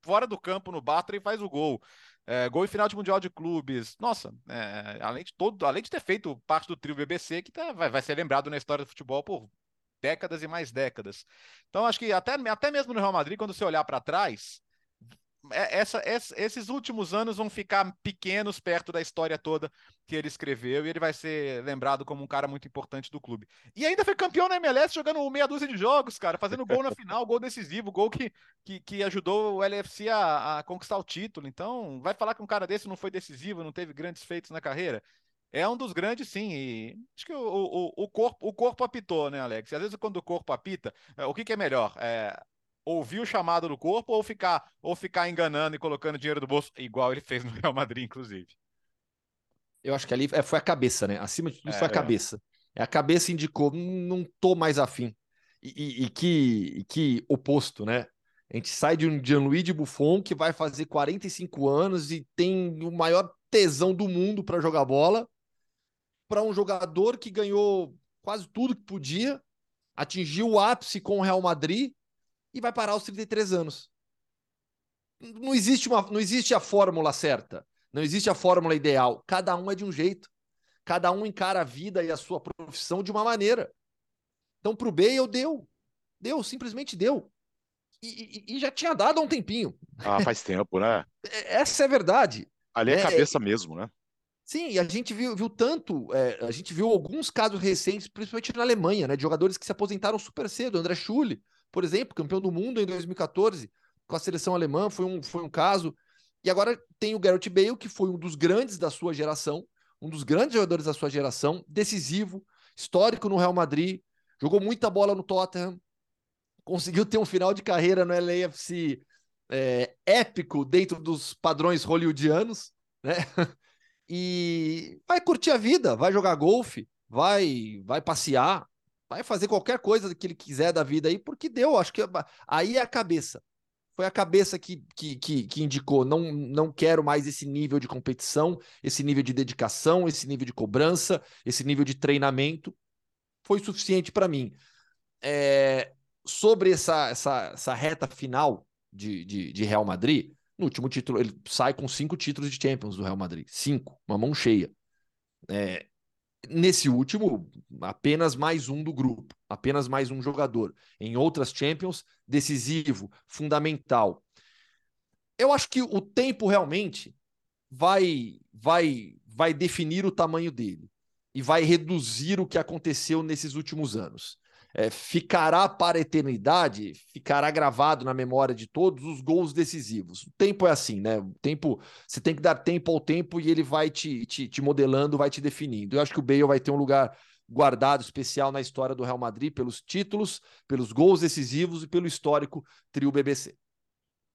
fora do campo no Batra e faz o gol. É, gol em final de Mundial de Clubes. Nossa, é, além, de todo, além de ter feito parte do trio BBC, que tá, vai, vai ser lembrado na história do futebol por décadas e mais décadas. Então, acho que até, até mesmo no Real Madrid, quando você olhar para trás, é, essa, essa, esses últimos anos vão ficar pequenos perto da história toda que ele escreveu e ele vai ser lembrado como um cara muito importante do clube. E ainda foi campeão na MLS jogando meia dúzia de jogos, cara, fazendo gol na final, gol decisivo, gol que, que, que ajudou o LFC a, a, conquistar o título. Então, vai falar que um cara desse não foi decisivo, não teve grandes feitos na carreira? É um dos grandes, sim. E acho que o, o, o, corpo, o corpo apitou, né, Alex? Às vezes, quando o corpo apita, é, o que, que é melhor? É, ouvir o chamado do corpo ou ficar, ou ficar enganando e colocando dinheiro do bolso, igual ele fez no Real Madrid, inclusive. Eu acho que ali é, foi a cabeça, né? Acima de tudo, é, foi a é. cabeça. É. A cabeça indicou, não tô mais afim. E, e, e, que, e que oposto, né? A gente sai de um Gianluigi Buffon que vai fazer 45 anos e tem o maior tesão do mundo para jogar bola, para um jogador que ganhou quase tudo que podia, atingiu o ápice com o Real Madrid e vai parar aos 33 anos. Não existe, uma, não existe a fórmula certa, não existe a fórmula ideal. Cada um é de um jeito. Cada um encara a vida e a sua profissão de uma maneira. Então, para o Bale, deu. Deu, simplesmente deu. E, e, e, já tinha dado há um tempinho. Ah, faz tempo, né? É, essa é a verdade. Ali é, é cabeça mesmo, né? Sim, e a gente viu, viu tanto, é, a gente viu alguns casos recentes, principalmente na Alemanha, né, de jogadores que se aposentaram super cedo. André Schulli, por exemplo, campeão do mundo em 2014 com a seleção alemã, foi um, foi um caso. E agora tem o Gareth Bale, que foi um dos grandes da sua geração, um dos grandes jogadores da sua geração, decisivo, histórico no Real Madrid, jogou muita bola no Tottenham, conseguiu ter um final de carreira no LAFC é, épico dentro dos padrões hollywoodianos, né? E vai curtir a vida, vai jogar golfe, vai, vai passear, vai fazer qualquer coisa que ele quiser da vida aí, porque deu, acho que aí é a cabeça. Foi a cabeça que, que, que, que, indicou: não, não quero mais esse nível de competição, esse nível de dedicação, esse nível de cobrança, esse nível de treinamento. Foi suficiente para mim. É, sobre essa, essa, essa reta final de, de, de Real Madrid, no último título, ele sai com cinco títulos de Champions do Real Madrid. Cinco, uma mão cheia. É, Nesse último, apenas mais um do grupo, apenas mais um jogador. Em outras Champions, decisivo, fundamental. Eu acho que o tempo realmente vai vai vai definir o tamanho dele e vai reduzir o que aconteceu nesses últimos anos é, ficará para a eternidade, ficará gravado na memória de todos os gols decisivos. O tempo é assim, né? O tempo, você tem que dar tempo ao tempo e ele vai te, te, te modelando, vai te definindo. Eu acho que o Bale vai ter um lugar guardado especial na história do Real Madrid pelos títulos, pelos gols decisivos e pelo histórico trio BBC.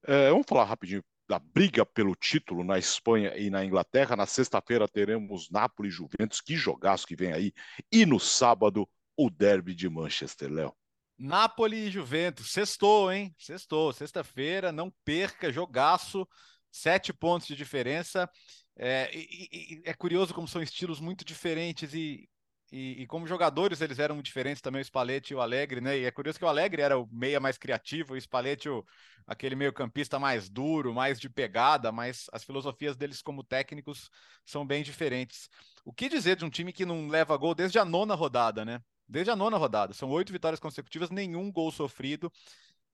É, vamos falar rapidinho da briga pelo título na Espanha e na Inglaterra. Na sexta-feira teremos Napoli e Juventus, que jogaço que vem aí. E no sábado, o derby de Manchester, Léo. Napoli e Juventus, sextou, hein? Sextou, sexta-feira, não perca, jogaço, sete pontos de diferença. É, e, e, é curioso como são estilos muito diferentes e e, e, como jogadores eles eram diferentes também, o Spalletti e o Alegre, né? E é curioso que o Alegre era o meia mais criativo, o Spalletti o, aquele meio campista mais duro, mais de pegada, mas as filosofias deles como técnicos são bem diferentes. O que dizer de um time que não leva gol desde a nona rodada, né? Desde a nona rodada. São oito vitórias consecutivas, nenhum gol sofrido.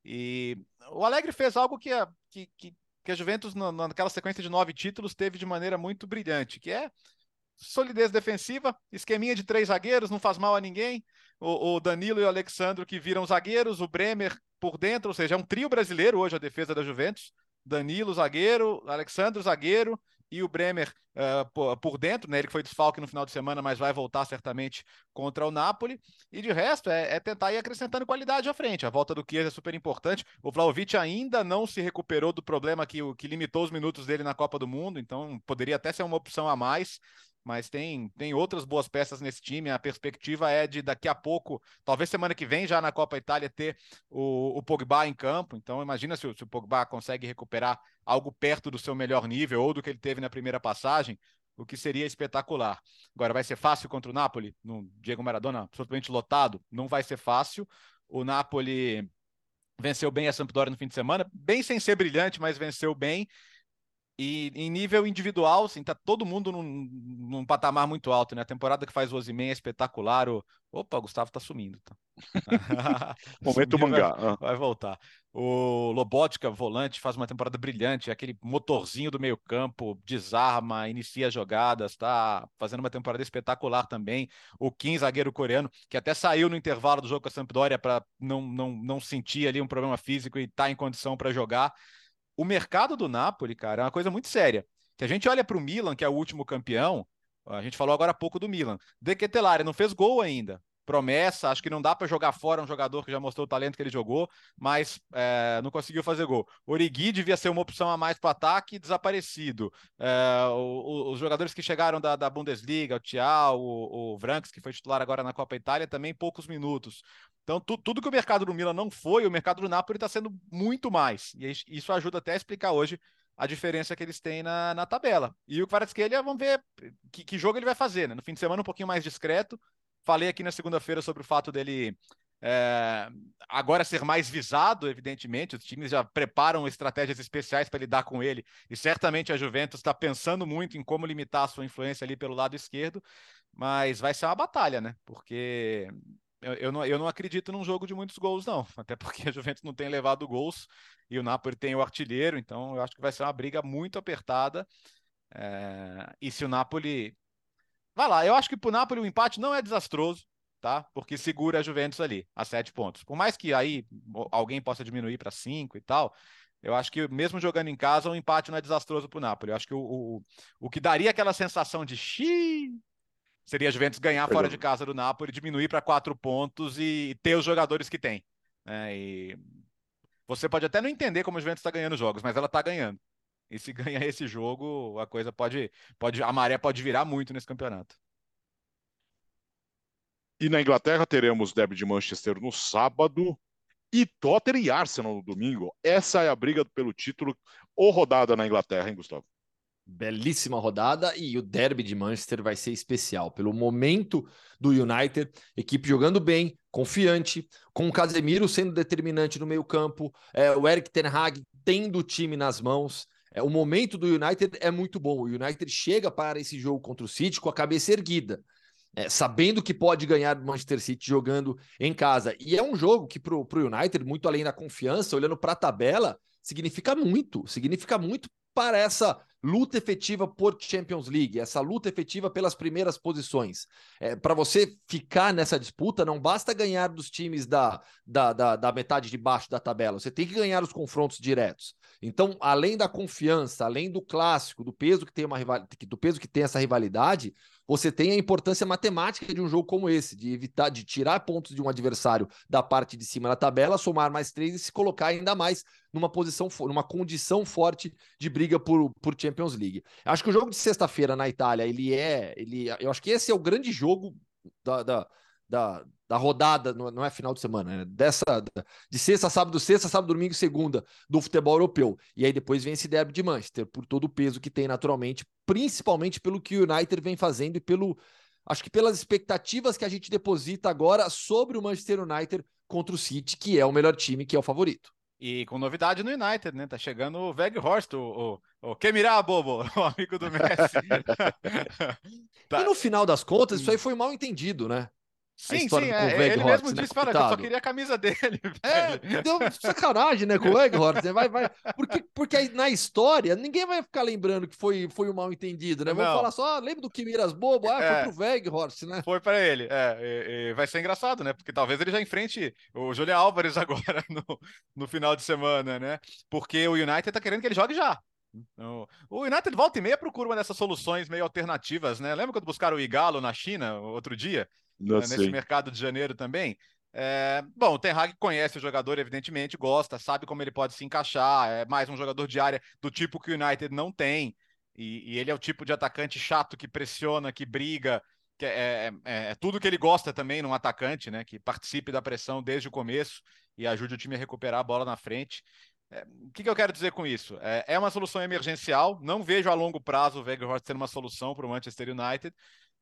E o Alegre fez algo que a, que, que, que a Juventus, naquela sequência de nove títulos, teve de maneira muito brilhante, que é solidez defensiva, esqueminha de três zagueiros, não faz mal a ninguém. O, o, Danilo e o Alexandro que viram zagueiros, o Bremer por dentro, ou seja, é um trio brasileiro hoje a defesa da Juventus. Danilo, zagueiro, Alexandro, zagueiro, e o Bremer uh, por, dentro, né? Ele foi desfalque no final de semana, mas vai voltar certamente contra o Napoli. E de resto, é, é tentar ir acrescentando qualidade à frente. A volta do Chiesa é super importante. O Vlaovic ainda não se recuperou do problema que, que limitou os minutos dele na Copa do Mundo, então poderia até ser uma opção a mais mas tem, tem outras boas peças nesse time. A perspectiva é de daqui a pouco, talvez semana que vem, já na Copa Itália, ter o, o Pogba em campo. Então, imagina se, se o Pogba consegue recuperar algo perto do seu melhor nível ou do que ele teve na primeira passagem, o que seria espetacular. Agora, vai ser fácil contra o Napoli? No Diego Maradona absolutamente lotado? Não vai ser fácil. O Napoli venceu bem a Sampdoria no fim de semana, bem sem ser brilhante, mas venceu bem. E em nível individual, assim, tá todo mundo num, num patamar muito alto, né? A temporada que faz o Ozyman é espetacular. O... Opa, o Gustavo tá sumindo. Tá? Momento mangá. Vai, vai, voltar. O Lobotka, volante, faz uma temporada brilhante. Aquele motorzinho do meio campo, desarma, inicia jogadas, tá fazendo uma temporada espetacular também. O Kim, zagueiro coreano, que até saiu no intervalo do jogo com a Sampdoria para não, não, não sentir ali um problema físico e tá em condição para jogar o mercado do Napoli, cara, é uma coisa muito séria. Se a gente olha para o Milan, que é o último campeão, a gente falou agora há pouco do Milan. De Ketelare não fez gol ainda. Promessa, acho que não dá para jogar fora um jogador que já mostrou o talento que ele jogou, mas é, não conseguiu fazer gol. Origi devia ser uma opção a mais para ataque, desaparecido. É, o, o, os jogadores que chegaram da, da Bundesliga, o Thiago, o, o que foi titular agora na Copa Itália, também poucos minutos. Então, tu, tudo que o mercado do Milan não foi, o mercado do Napoli está sendo muito mais. E isso ajuda até a explicar hoje a diferença que eles têm na, na tabela. E o Kvaratskhelia, vamos ver que, que, jogo ele vai fazer, né? No fim de semana um pouquinho mais discreto. Falei aqui na segunda-feira sobre o fato dele é, agora ser mais visado, evidentemente. Os times já preparam estratégias especiais para lidar com ele. E certamente a Juventus está pensando muito em como limitar a sua influência ali pelo lado esquerdo. Mas vai ser uma batalha, né? Porque eu, eu, não, eu não acredito num jogo de muitos gols, não. Até porque a Juventus não tem levado gols e o Napoli tem o artilheiro, então eu acho que vai ser uma briga muito apertada. É... E se o Napoli. Vai lá, eu acho que para o Napoli o empate não é desastroso, tá? Porque segura a Juventus ali, a sete pontos. Por mais que aí alguém possa diminuir para cinco e tal, eu acho que mesmo jogando em casa, o empate não é desastroso para o Napoli. Eu acho que o, o, o que daria aquela sensação de xiii, seria a Juventus ganhar fora de casa do Napoli, diminuir para quatro pontos e ter os jogadores que tem. Né? E você pode até não entender como a Juventus está ganhando jogos, mas ela está ganhando. E se ganhar esse jogo, a coisa pode, pode, a maré pode virar muito nesse campeonato. E na Inglaterra teremos Derby de Manchester no sábado e Tottenham e Arsenal no domingo. Essa é a briga pelo título ou rodada na Inglaterra, hein, Gustavo? belíssima rodada e o derby de Manchester vai ser especial pelo momento do United, equipe jogando bem, confiante, com o Casemiro sendo determinante no meio-campo, é, o Eric Ten Hag tendo o time nas mãos. É, o momento do United é muito bom. O United chega para esse jogo contra o City com a cabeça erguida. É, sabendo que pode ganhar do Manchester City jogando em casa. E é um jogo que para o United, muito além da confiança, olhando para a tabela, significa muito. Significa muito para essa luta efetiva por Champions League, essa luta efetiva pelas primeiras posições. É, para você ficar nessa disputa, não basta ganhar dos times da, da, da, da, metade de baixo da tabela, você tem que ganhar os confrontos diretos. Então, além da confiança, além do clássico, do peso que tem uma do peso que tem essa rivalidade, você tem a importância matemática de um jogo como esse, de evitar, de tirar pontos de um adversário da parte de cima da tabela, somar mais três e se colocar ainda mais numa posição, numa condição forte de briga por, por Champions League. Acho que o jogo de sexta-feira na Itália, ele é, ele, eu acho que esse é o grande jogo da, da, da, da rodada, não é final de semana, né? dessa de sexta, sábado, sexta, sábado, domingo, segunda do futebol europeu. E aí depois vem esse derby de Manchester, por todo o peso que tem naturalmente, principalmente pelo que o United vem fazendo e pelo acho que pelas expectativas que a gente deposita agora sobre o Manchester United contra o City, que é o melhor time, que é o favorito. E com novidade no United, né? Tá chegando o Weghorst, o, o, o Kemirá Bobo, o amigo do Messi. tá. E no final das contas, isso aí foi mal entendido, né? Sim, sim, é, ele mesmo disse, fala, que eu só queria a camisa dele. É, deu sacanagem, né, com o Weghorst, né? Vai, vai, porque, porque na história, ninguém vai ficar lembrando que foi, foi um mal entendido, né? Vamos falar só, ah, lembra do Kimiras Bobo? Ah, é, foi pro Weghorst, né? Foi para ele, é, e, e vai ser engraçado, né? Porque talvez ele já enfrente o Julian Álvares agora no, no final de semana, né? Porque o United tá querendo que ele jogue já. O United volta e meia procura uma dessas soluções meio alternativas, né? Lembra quando buscaram o Igalo na China outro dia? Né, nesse mercado de janeiro também. É, bom, o Ten Hag conhece o jogador, evidentemente, gosta, sabe como ele pode se encaixar, é mais um jogador de área do tipo que o United não tem, e, e ele é o tipo de atacante chato que pressiona, que briga, que é, é, é, é tudo que ele gosta também num atacante, né? Que participe da pressão desde o começo e ajude o time a recuperar a bola na frente. É, o que, que, eu quero dizer com isso? É, é, uma solução emergencial, não vejo a longo prazo o Weghorst sendo uma solução para o Manchester United,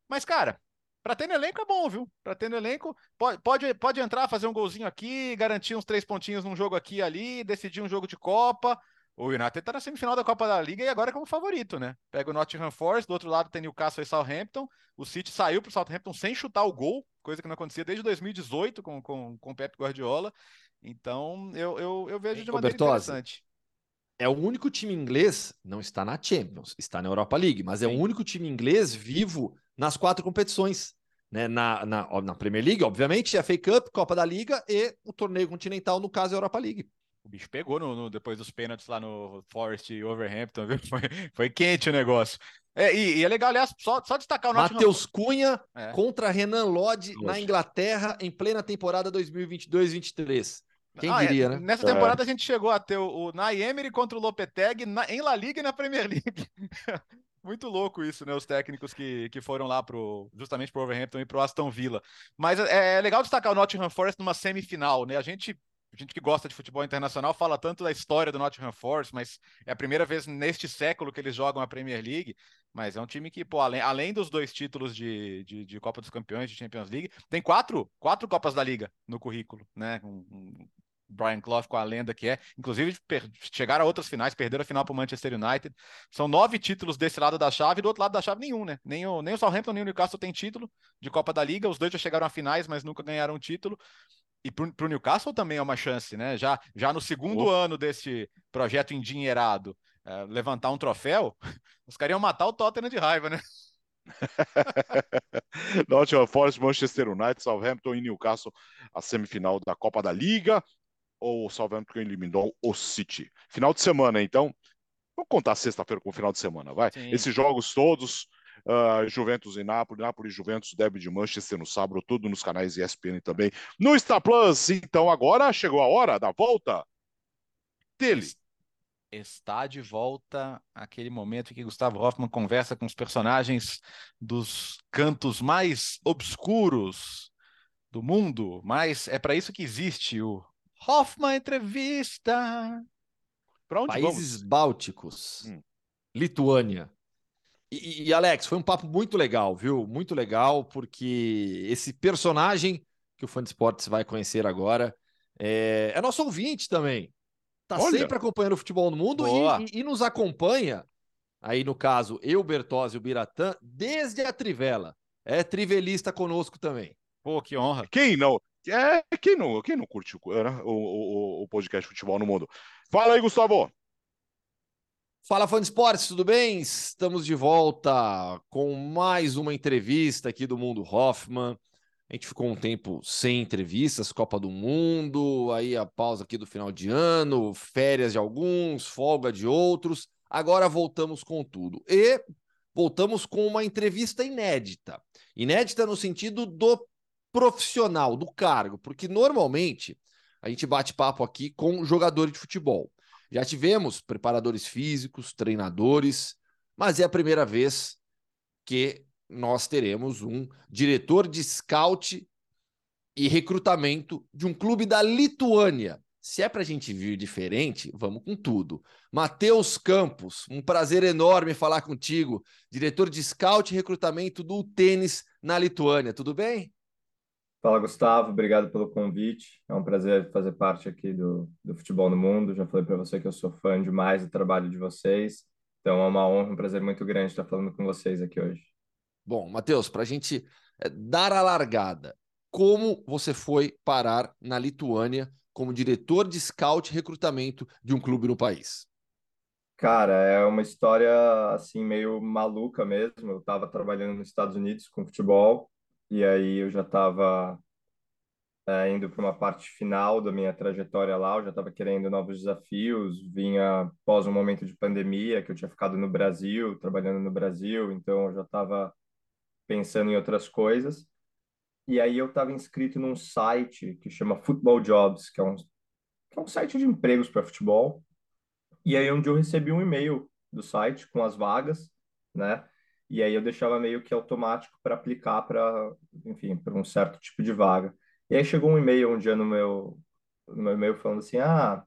mas, cara, para ter no elenco é bom, viu? Para ter no elenco, pode, pode, pode entrar, fazer um golzinho aqui, garantir uns três pontinhos num jogo aqui ali, decidir um jogo de Copa. O United tá na semifinal da Copa da Liga e agora é como favorito, né? Pega o Nottingham Forest, do outro lado tem Newcastle e Southampton. O City saiu pro Southampton sem chutar o gol, coisa que não acontecia desde 2018 com, com, com o Pep Guardiola. Então, eu, eu, eu vejo de maneira Bertozzi, interessante. É o único time inglês, não está na Champions, está na Europa League, mas é Sim. o único time inglês vivo nas quatro competições. Né, na, na, na Premier League, obviamente, a FA Cup, Copa da Liga e o torneio continental, no caso, a Europa League. O bicho pegou no, no, depois dos pênaltis lá no Forest e Overhampton, viu? Foi, foi quente o negócio. É, e, e, é legal, aliás, só, só destacar o Matheus Cunha é. contra Renan Lodge na Inglaterra em plena temporada 2022-23. Quem ah, é, diria, é. né? Nessa temporada a gente chegou a ter o, o Nay Emery contra o Lopetegui na, em La Liga e na Premier League. Muito louco isso, né? Os técnicos que, que foram lá pro, justamente pro Overhampton e pro Aston Villa. Mas é, é legal destacar o Nottingham Forest numa semifinal, né? A gente a gente que gosta de futebol internacional fala tanto da história do Nottingham Forest, mas é a primeira vez neste século que eles jogam a Premier League. Mas é um time que, pô, além, além dos dois títulos de, de, de, Copa dos Campeões, de Champions League, tem quatro, quatro Copas da Liga no currículo, né? Um, um, Brian Clough com a lenda que é. Inclusive, chegaram a outras finais, perderam a final para o Manchester United. São nove títulos desse lado da chave e do outro lado da chave nenhum, né? Nem o, nem o Southampton nem o Newcastle tem título de Copa da Liga. Os dois já chegaram a finais, mas nunca ganharam um título. E para o Newcastle também é uma chance, né? Já, já no segundo oh. ano desse projeto endinheirado, é, levantar um troféu, os caras iam matar o Tottenham de raiva, né? Nottingham Forest, Manchester United, Southampton e Newcastle, a semifinal da Copa da Liga ou o Southampton eliminou o City. Final de semana, então. Vamos contar sexta-feira com o final de semana, vai? Sim. Esses jogos todos, uh, Juventus e Nápoles, Nápoles e Juventus, Derby de Manchester no sábado, tudo nos canais ESPN também. No Star Plus, então agora chegou a hora da volta dele. Está de volta aquele momento em que Gustavo Hoffman conversa com os personagens dos cantos mais obscuros do mundo, mas é para isso que existe o Hoffman Entrevista. Para onde Países vamos? Bálticos. Hum. Lituânia. E, e, Alex, foi um papo muito legal, viu? Muito legal, porque esse personagem que o Fã de Esportes vai conhecer agora é, é nosso ouvinte também. Tá Olha. sempre acompanhando o futebol no mundo e, e, e, nos acompanha, aí no caso, eu, Bertozzi e o Biratã, desde a Trivela. É trivelista conosco também. Pô, que honra. Quem não? É, quem não, quem não curte né, o, o, o podcast Futebol no Mundo? Fala aí, Gustavo. Fala, fã de esportes, tudo bem? Estamos de volta com mais uma entrevista aqui do Mundo Hoffman. A gente ficou um tempo sem entrevistas, Copa do Mundo, aí a pausa aqui do final de ano, férias de alguns, folga de outros. Agora voltamos com tudo. E voltamos com uma entrevista inédita. Inédita no sentido do profissional, do cargo, porque normalmente a gente bate papo aqui com jogadores de futebol. Já tivemos preparadores físicos, treinadores, mas é a primeira vez que nós teremos um diretor de scout e recrutamento de um clube da Lituânia. Se é para a gente vir diferente, vamos com tudo. Matheus Campos, um prazer enorme falar contigo, diretor de scout e recrutamento do tênis na Lituânia. Tudo bem? Fala, Gustavo. Obrigado pelo convite. É um prazer fazer parte aqui do, do Futebol no Mundo. Já falei para você que eu sou fã demais do trabalho de vocês. Então é uma honra, um prazer muito grande estar falando com vocês aqui hoje. Bom, Matheus, para a gente eh, dar a largada, como você foi parar na Lituânia como diretor de scout e recrutamento de um clube no país? Cara, é uma história assim meio maluca mesmo. Eu estava trabalhando nos Estados Unidos com futebol e aí eu já estava é, indo para uma parte final da minha trajetória lá, eu já estava querendo novos desafios, vinha após um momento de pandemia, que eu tinha ficado no Brasil, trabalhando no Brasil, então eu já estava pensando em outras coisas. E aí eu estava inscrito num site que chama Football Jobs, que é um, que é um site de empregos para futebol. E aí onde eu recebi um e-mail do site com as vagas, né? E aí eu deixava meio que automático para aplicar para, enfim, para um certo tipo de vaga. E aí chegou um e-mail um dia no meu, no meu e-mail falando assim, ah,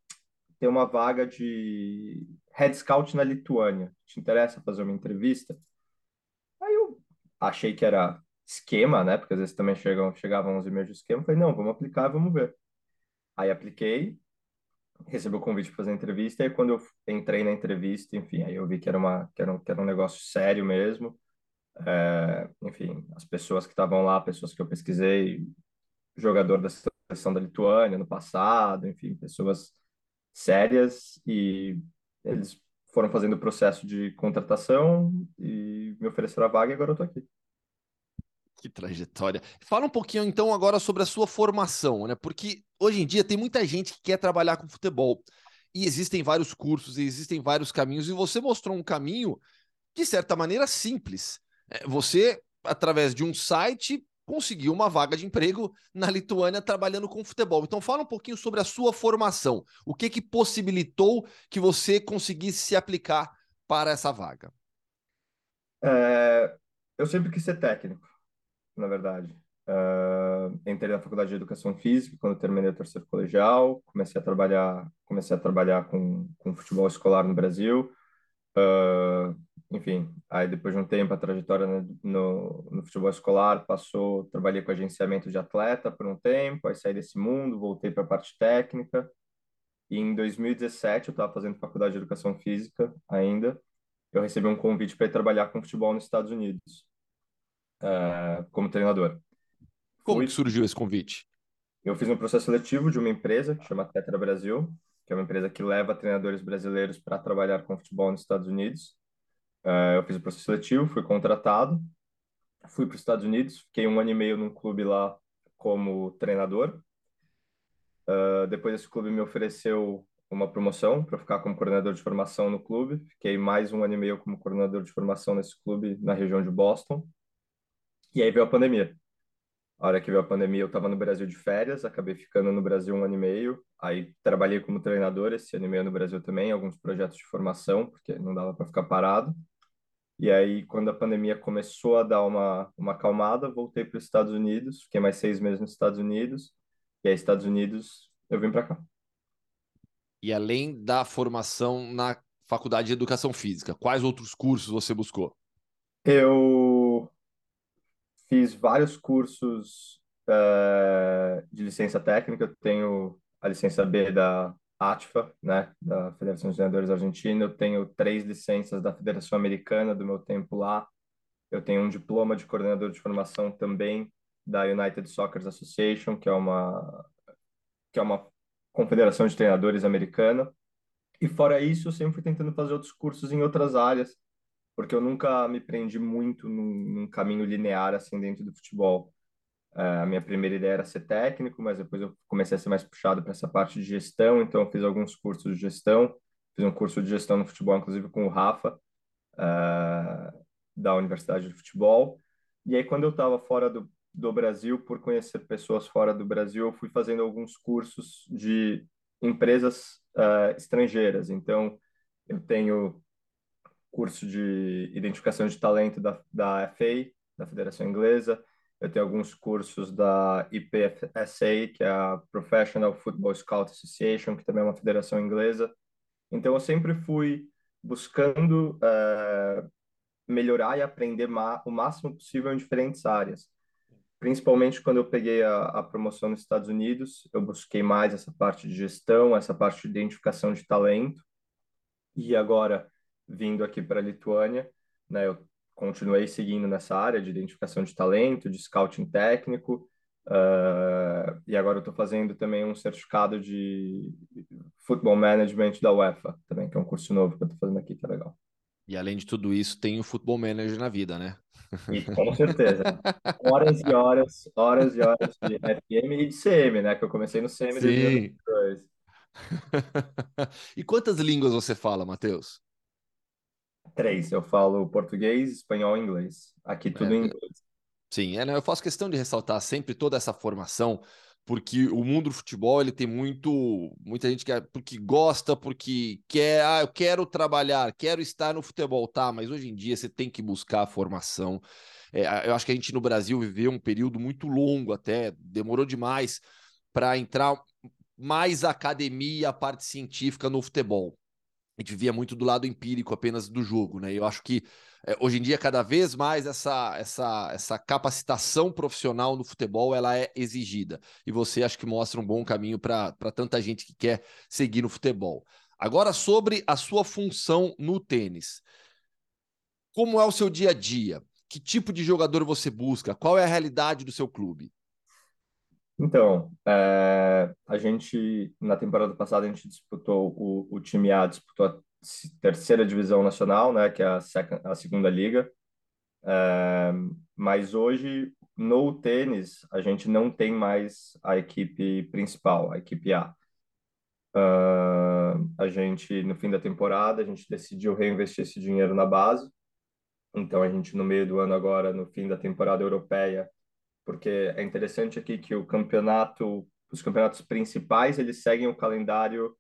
tem uma vaga de head scout na Lituânia, te interessa fazer uma entrevista? Aí eu achei que era esquema, né, porque às vezes também chegam, chegavam uns e-mails de esquema, falei, não, vamos aplicar, vamos ver. Aí apliquei, recebi o convite para fazer a entrevista, e quando eu entrei na entrevista, enfim, aí eu vi que era, uma, que era, um, que era um negócio sério mesmo. É, enfim, as pessoas que estavam lá, pessoas que eu pesquisei, jogador da seleção da Lituânia no passado, enfim, pessoas sérias, e eles foram fazendo o processo de contratação e me ofereceram a vaga e agora eu tô aqui. Que trajetória. Fala um pouquinho então agora sobre a sua formação, né? Porque hoje em dia tem muita gente que quer trabalhar com futebol. E existem vários cursos, e existem vários caminhos, e você mostrou um caminho, de certa maneira, simples. É, você, através de um site, conseguiu uma vaga de emprego na Lituânia trabalhando com futebol. Então fala um pouquinho sobre a sua formação. O que que possibilitou que você conseguisse se aplicar para essa vaga? É, eu sempre quis ser técnico na verdade. Uh, entrei na faculdade de educação física quando terminei o terceiro colegial, comecei a trabalhar, comecei a trabalhar com, com futebol escolar no Brasil. Uh, enfim, aí depois de um tempo a trajetória no, no futebol escolar passou, trabalhei com agenciamento de atleta por um tempo, aí saí desse mundo, voltei para a parte técnica. E em 2017 eu estava fazendo faculdade de educação física ainda. Eu recebi um convite para ir trabalhar com futebol nos Estados Unidos uh, como treinador. Como que surgiu esse convite? Eu fiz um processo seletivo de uma empresa que chama Tetra Brasil, que é uma empresa que leva treinadores brasileiros para trabalhar com futebol nos Estados Unidos. Uh, eu fiz o processo seletivo, fui contratado, fui para os Estados Unidos, fiquei um ano e meio num clube lá como treinador. Uh, depois esse clube me ofereceu uma promoção para ficar como coordenador de formação no clube. Fiquei mais um ano e meio como coordenador de formação nesse clube na região de Boston. E aí veio a pandemia. A hora que veio a pandemia, eu estava no Brasil de férias, acabei ficando no Brasil um ano e meio. Aí trabalhei como treinador esse ano e meio no Brasil também, alguns projetos de formação, porque não dava para ficar parado. E aí, quando a pandemia começou a dar uma, uma acalmada, voltei para os Estados Unidos, fiquei mais seis meses nos Estados Unidos. E aí, Estados Unidos, eu vim para cá. E além da formação na Faculdade de Educação Física, quais outros cursos você buscou? Eu fiz vários cursos uh, de licença técnica. Eu tenho a licença B da ATFA, né, da Federação de Treinadores Argentina. Eu tenho três licenças da Federação Americana do meu tempo lá. Eu tenho um diploma de coordenador de formação também da United Soccer Association, que é uma que é uma confederação de treinadores americana. E fora isso, eu sempre fui tentando fazer outros cursos em outras áreas porque eu nunca me prendi muito num, num caminho linear assim dentro do futebol. É, a minha primeira ideia era ser técnico, mas depois eu comecei a ser mais puxado para essa parte de gestão, então eu fiz alguns cursos de gestão, fiz um curso de gestão no futebol, inclusive com o Rafa. Uh, da Universidade de Futebol. E aí, quando eu estava fora do, do Brasil, por conhecer pessoas fora do Brasil, eu fui fazendo alguns cursos de empresas uh, estrangeiras. Então, eu tenho curso de identificação de talento da, da FA, da Federação Inglesa. Eu tenho alguns cursos da IPFSA, que é a Professional Football Scout Association, que também é uma federação inglesa. Então, eu sempre fui buscando uh, melhorar e aprender o máximo possível em diferentes áreas. Principalmente quando eu peguei a, a, promoção nos Estados Unidos, eu busquei mais essa parte de gestão, essa parte de identificação de talento. E agora, vindo aqui para a Lituânia, né, eu continuei seguindo nessa área de identificação de talento, de scouting técnico, uh, e agora eu estou fazendo também um certificado de Football Management da UEFA, também, que é um curso novo que eu estou fazendo aqui, que é legal. E além de tudo isso, tem o Football Manager na vida, né? E, com certeza. horas e horas, horas e horas de FM e de CM, né? Que eu comecei no CM Sim. e quantas línguas você fala, Matheus? Três. Eu falo português, espanhol e inglês. Aqui tudo é, em inglês. Sim, é, né? eu faço questão de ressaltar sempre toda essa formação, porque o mundo do futebol ele tem muito muita gente que é, porque gosta, porque quer, ah, eu quero trabalhar, quero estar no futebol, tá? Mas hoje em dia você tem que buscar a formação. É, eu acho que a gente no Brasil viveu um período muito longo até, demorou demais para entrar mais academia, a parte científica no futebol a gente via muito do lado empírico apenas do jogo, né? Eu acho que é, hoje em dia cada vez mais essa, essa, essa capacitação profissional no futebol ela é exigida e você acho que mostra um bom caminho para tanta gente que quer seguir no futebol. Agora sobre a sua função no tênis, como é o seu dia a dia? Que tipo de jogador você busca? Qual é a realidade do seu clube? Então, é, a gente, na temporada passada, a gente disputou, o, o time A disputou a terceira divisão nacional, né, que é a, a segunda liga. É, mas hoje, no tênis, a gente não tem mais a equipe principal, a equipe A. Uh, a gente, no fim da temporada, a gente decidiu reinvestir esse dinheiro na base. Então, a gente, no meio do ano agora, no fim da temporada europeia, porque é interessante aqui que o campeonato, os campeonatos principais, eles seguem o calendário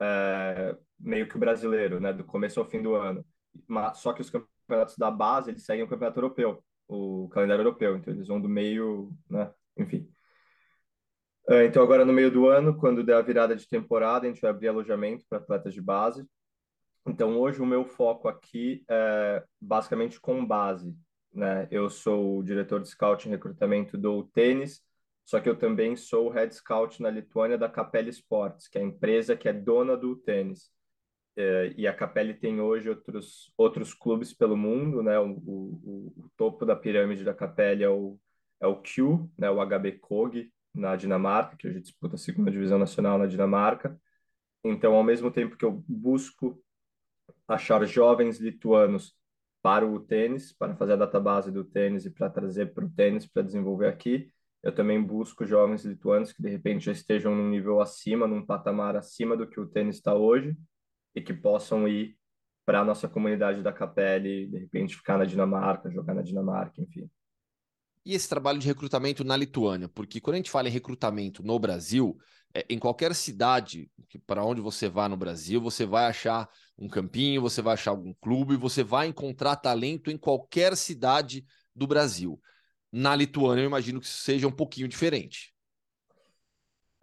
é, meio que o brasileiro, né, do começo ao fim do ano. Mas, só que os campeonatos da base, eles seguem o campeonato europeu, o calendário europeu, então eles vão do meio, né, enfim. É, então agora no meio do ano, quando der a virada de temporada, a gente vai abrir alojamento para atletas de base. Então hoje o meu foco aqui é basicamente com base, né? Eu sou o diretor de scouting e recrutamento do tênis, só que eu também sou o head scout na Lituânia da Capelli Sports, que é a empresa que é dona do tênis. É, e a Capelli tem hoje outros outros clubes pelo mundo, né? O, o, o topo da pirâmide da Capelli é o é o Q, né? O HB Kog na Dinamarca, que hoje disputa a segunda divisão nacional na Dinamarca. Então, ao mesmo tempo que eu busco achar jovens lituanos para o tênis, para fazer a database do tênis e para trazer para o tênis para desenvolver aqui. Eu também busco jovens lituanos que de repente já estejam num nível acima, num patamar acima do que o tênis está hoje e que possam ir para a nossa comunidade da Capelle, de repente ficar na Dinamarca, jogar na Dinamarca, enfim. E esse trabalho de recrutamento na Lituânia? Porque quando a gente fala em recrutamento no Brasil, é, em qualquer cidade para onde você vá no Brasil, você vai achar um campinho, você vai achar algum clube, você vai encontrar talento em qualquer cidade do Brasil. Na Lituânia, eu imagino que isso seja um pouquinho diferente.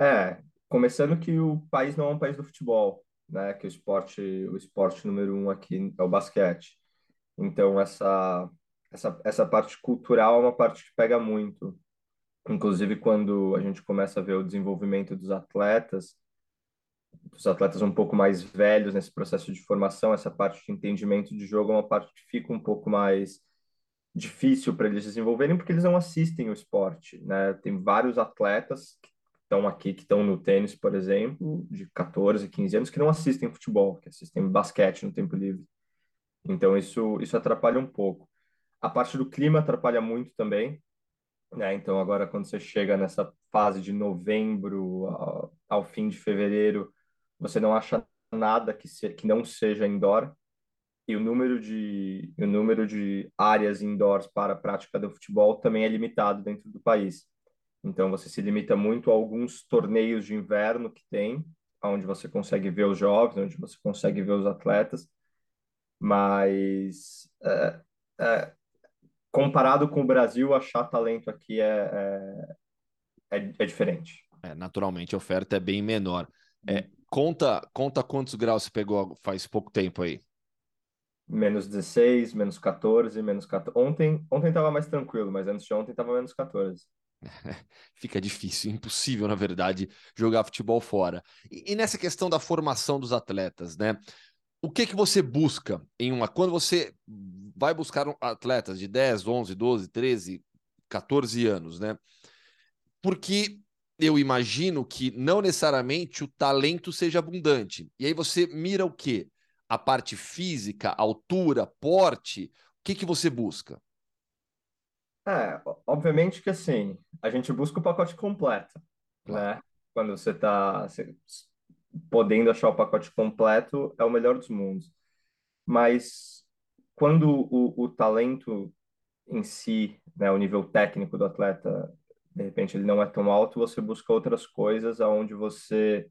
É, começando que o país não é um país do futebol, né? Que o esporte, o esporte número um aqui é o basquete. Então essa essa essa parte cultural é uma parte que pega muito. Inclusive quando a gente começa a ver o desenvolvimento dos atletas, dos atletas um pouco mais velhos nesse processo de formação, essa parte de entendimento de jogo é uma parte que fica um pouco mais difícil para eles desenvolverem porque eles não assistem o esporte, né? Tem vários atletas que estão aqui, que estão no tênis, por exemplo, de 14, 15 anos, que não assistem futebol, que assistem basquete no tempo livre. Então isso isso atrapalha um pouco. A parte do clima atrapalha muito também, né? Então agora quando você chega nessa fase de novembro ao, ao fim de fevereiro, você não acha nada que, se, que não seja indoor. e o número de o número de áreas indoors para a prática do futebol também é limitado dentro do país. Então você se limita muito a alguns torneios de inverno que tem, onde você consegue ver os jovens, onde você consegue ver os atletas, mas é, é, comparado com o Brasil, achar talento aqui é, é, é, é diferente. É, naturalmente, a oferta é bem menor. É, conta, conta quantos graus você pegou faz pouco tempo aí menos 16, menos 14, menos 14. Ontem, ontem estava mais tranquilo, mas antes de ontem estava menos 14. Fica difícil, impossível, na verdade, jogar futebol fora. E, e, nessa questão da formação dos atletas, né? O que que você busca em uma quando você vai buscar atletas de 10, 11, 12, 13, 14 anos, né? Porque eu imagino que não necessariamente o talento seja abundante. E aí você mira o quê? a parte física, altura, porte? O que, que você busca? É, obviamente que assim, a gente busca o pacote completo, claro. né? Quando você está podendo achar o pacote completo, é o melhor dos mundos. Mas quando o, o talento em si, né, o nível técnico do atleta, de repente ele não é tão alto, você busca outras coisas aonde você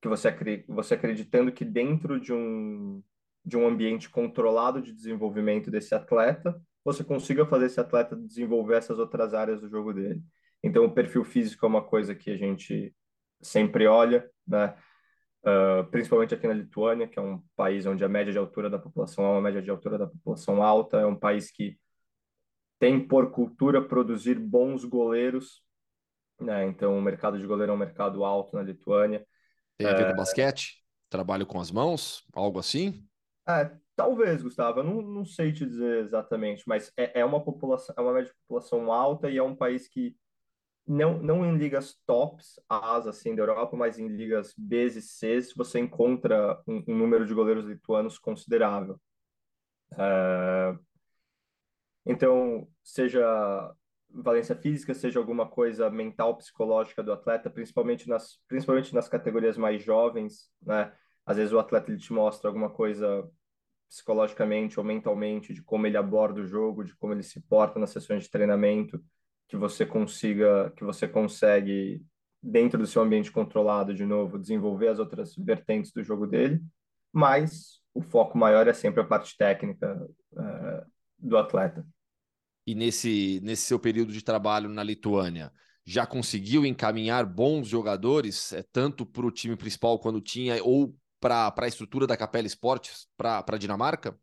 que você, você acreditando que dentro de um, de um ambiente controlado de desenvolvimento desse atleta, você consiga fazer esse atleta desenvolver essas outras áreas do jogo dele. Então, o perfil físico é uma coisa que a gente sempre olha, né? Uh, principalmente aqui na Lituânia, que é um país onde a média de altura da população é uma média de altura da população alta, é um país que tem por cultura produzir bons goleiros, né? Então, o mercado de goleiro é um mercado alto na Lituânia. Tem a ver é... com basquete? Trabalho com as mãos? Algo assim? É, talvez, Gustavo. Eu não, não sei te dizer exatamente, mas é, é uma população, é uma média de população alta e é um país que não, não em ligas tops, As, assim, da Europa, mas em ligas B e C, você encontra um, um número de goleiros lituanos considerável. É... Então, seja valência física, seja alguma coisa mental, psicológica do atleta, principalmente nas, principalmente nas categorias mais jovens, né? Às vezes o atleta ele te mostra alguma coisa psicologicamente ou mentalmente de como ele aborda o jogo, de como ele se porta nas sessões de treinamento, que você consiga, que você consegue dentro do seu ambiente controlado de novo desenvolver as outras vertentes do jogo dele, mas o foco maior é sempre a parte técnica uh, do atleta e nesse, nesse seu período de trabalho na Lituânia, já conseguiu encaminhar bons jogadores, é, tanto para o time principal quando tinha, ou para a estrutura da Capela Esportes, para a Dinamarca?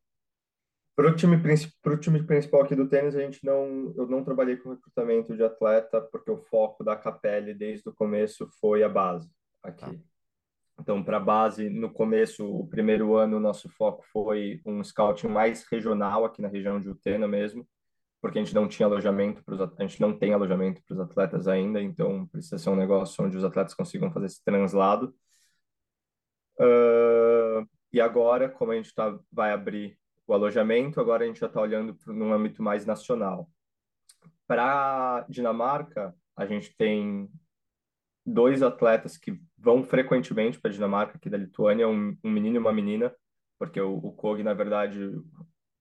Para o time, time principal aqui do tênis, a gente não, eu não trabalhei com recrutamento de atleta, porque o foco da Capelle desde o começo foi a base aqui. Ah. Então, para a base, no começo, o primeiro ano, o nosso foco foi um scouting mais regional aqui na região de Utena mesmo porque a gente não tinha alojamento para a gente não tem alojamento para os atletas ainda, então precisa ser um negócio onde os atletas consigam fazer esse translado. Uh, e agora, como a gente tá, vai abrir o alojamento, agora a gente já está olhando num âmbito mais nacional. Para Dinamarca, a gente tem dois atletas que vão frequentemente para Dinamarca, aqui da Lituânia, um, um menino e uma menina, porque o, o Kog, na verdade,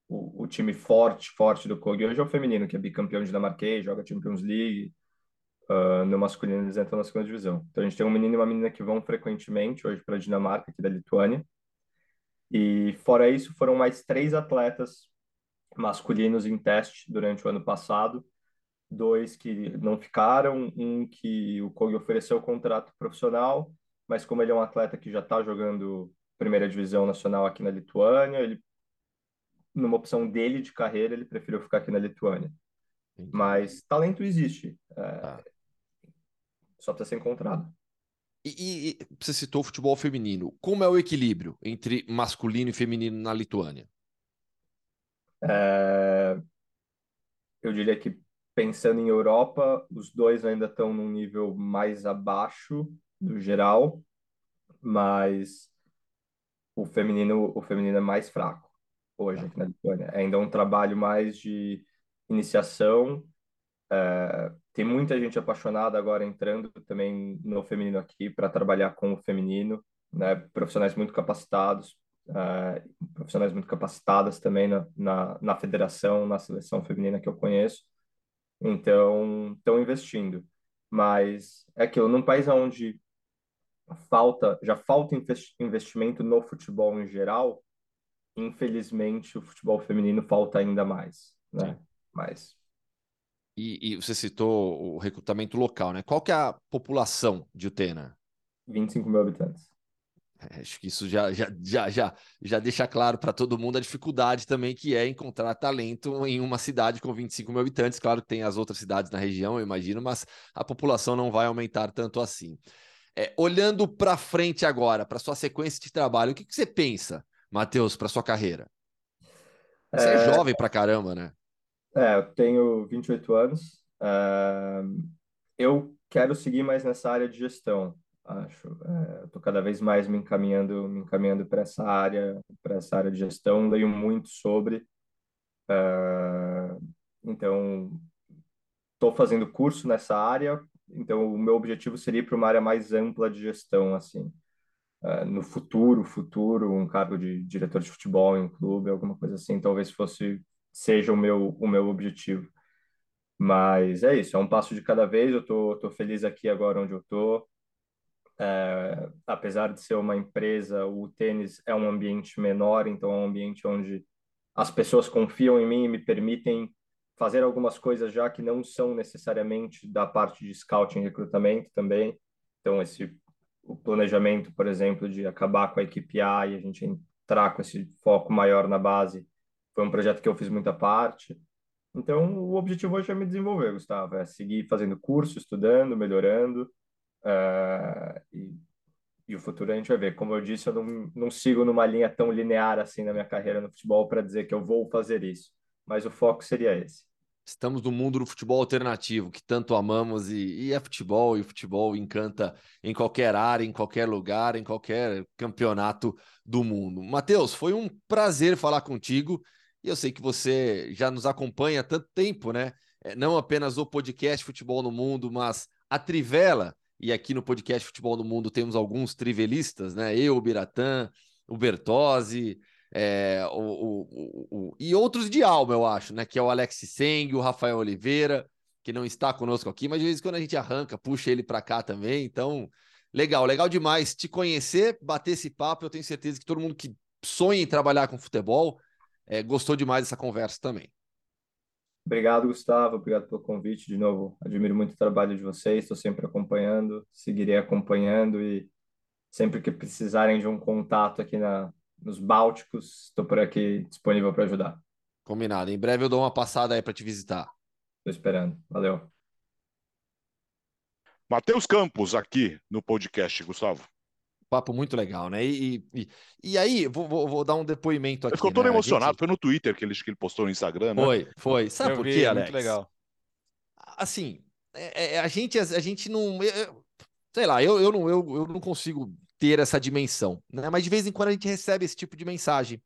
o, o, time forte, forte do Kog hoje é o feminino, que é bicampeão dinamarquês, joga Champions League. Uh, no masculino eles entram na segunda divisão. Então a gente tem um menino e uma menina que vão frequentemente hoje para Dinamarca, aqui da Lituânia. E fora isso, foram mais três atletas masculinos em teste durante o ano passado. Dois que não ficaram, um que o Kog ofereceu o contrato profissional, mas como ele é um atleta que já está jogando primeira divisão nacional aqui na Lituânia, ele numa opção dele de carreira, ele preferiu ficar aqui na Lituânia. Entendi. Mas talento existe. É... Ah. Só precisa ser encontrado. E, e, você citou o futebol feminino. Como é o equilíbrio entre masculino e feminino na Lituânia? É... Eu diria que pensando em Europa, os dois ainda estão num nível mais abaixo do geral, mas o feminino, o feminino é mais fraco hoje aqui na Lituânia. É ainda um trabalho mais de iniciação. É, tem muita gente apaixonada agora entrando também no feminino aqui para trabalhar com o feminino, né? Profissionais muito capacitados. uh, profissionais muito capacitadas também na, na, na federação, na seleção feminina que eu conheço. Então, estão investindo. Mas é aquilo, num país onde falta, já falta investimento no futebol em geral, infelizmente o futebol feminino falta ainda mais, né? Mas e, e, você citou o recrutamento local, né? Qual que é a população de Utena? 25 mil habitantes. É, acho que isso já, já, já, já, já deixa claro para todo mundo a dificuldade também que é encontrar talento em uma cidade com 25 mil habitantes. Claro que tem as outras cidades na região, eu imagino, mas a população não vai aumentar tanto assim. É, olhando para frente agora, para sua sequência de trabalho, o que, que você pensa, Matheus, para sua carreira? Você é, é jovem para caramba, né? É, eu tenho 28 anos. É, eu quero seguir mais nessa área de gestão, acho. É, Estou cada vez mais me encaminhando, me encaminhando para essa área, para essa área de gestão. Leio muito sobre. É, então, estou fazendo curso nessa área. Então, o meu objetivo seria ir para uma área mais ampla de gestão, assim. Uh, no futuro, futuro, um cargo de diretor de futebol em um clube, alguma coisa assim, talvez fosse seja o meu, o meu objetivo. Mas é isso, é um passo de cada vez. Eu tô, tô feliz aqui agora onde eu tô. É, apesar de ser uma empresa, o tênis é um ambiente menor, então é um ambiente onde as pessoas confiam em mim e me permitem fazer algumas coisas já que não são necessariamente da parte de scouting e recrutamento também. Então esse o planejamento, por exemplo, de acabar com a equipe A e a gente entrar com esse foco maior na base foi um projeto que eu fiz muita parte. Então, o objetivo hoje é me desenvolver, Gustavo, é seguir fazendo curso, estudando, melhorando. Uh, e, e, o futuro a gente vai ver. Como eu disse, eu não, não sigo numa linha tão linear assim na minha carreira no futebol para dizer que eu vou fazer isso. Mas o foco seria esse. Estamos no mundo do futebol alternativo, que tanto amamos, e, e é futebol, e o futebol encanta em qualquer área, em qualquer lugar, em qualquer campeonato do mundo. Matheus, foi um prazer falar contigo. E eu sei que você já nos acompanha há tanto tempo, né? É, não apenas o podcast Futebol no Mundo, mas a Trivela. E aqui no podcast Futebol no Mundo temos alguns trivelistas, né? Eu, o Biratã, o Bertozzi, é, o, o, o, e outros de alma, eu acho, né? Que é o Alex Seng, o Rafael Oliveira, que não está conosco aqui, mas de vez em quando a gente arranca, puxa ele para cá também. Então, legal, legal demais te conhecer, bater esse papo. Eu tenho certeza que todo mundo que sonha em trabalhar com futebol é, gostou demais dessa conversa também. Obrigado, Gustavo. Obrigado pelo convite. De novo, admiro muito o trabalho de vocês. Estou sempre acompanhando, seguirei acompanhando e sempre que precisarem de um contato aqui na, nos Bálticos, estou por aqui disponível para ajudar. Combinado. Em breve eu dou uma passada aí para te visitar. Estou esperando. Valeu. Matheus Campos aqui no podcast, Gustavo papo muito legal, né? E, e, e aí, vou, vou, vou, dar um depoimento aqui. Ficou todo né? emocionado, gente... foi no Twitter que ele, que ele postou no Instagram, né? Foi, foi. Sabe Eu por quê, Alex? Muito legal. Assim, é, é, a, gente, a, a gente não. Eu, sei lá, eu, eu, não, eu, eu não consigo ter essa dimensão, né? Mas de vez em quando a gente recebe esse tipo de mensagem.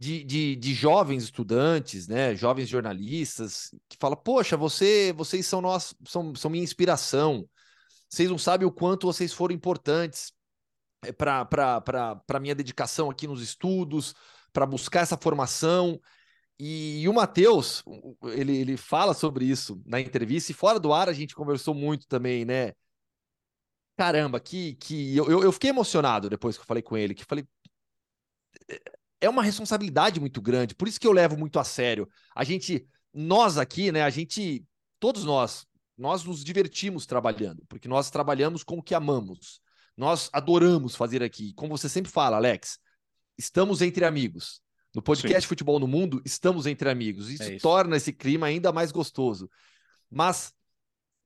De, de, de, jovens estudantes, né, jovens jornalistas, que fala, poxa, você, vocês são nós, são, são minha inspiração. Vocês não sabem o quanto vocês foram importantes é, para minha dedicação aqui nos estudos, para buscar essa formação. E, e o Matheus, ele, ele fala sobre isso na entrevista, e fora do ar a gente conversou muito também, né? Caramba, que, que eu, eu fiquei emocionado depois que eu falei com ele, que falei. É, é uma responsabilidade muito grande, por isso que eu levo muito a sério. A gente, nós aqui, né? A gente, todos nós, nós nos divertimos trabalhando, porque nós trabalhamos com o que amamos. Nós adoramos fazer aqui. Como você sempre fala, Alex, estamos entre amigos. No podcast Sim. Futebol no Mundo, estamos entre amigos. Isso, é isso, torna esse clima ainda mais gostoso. Mas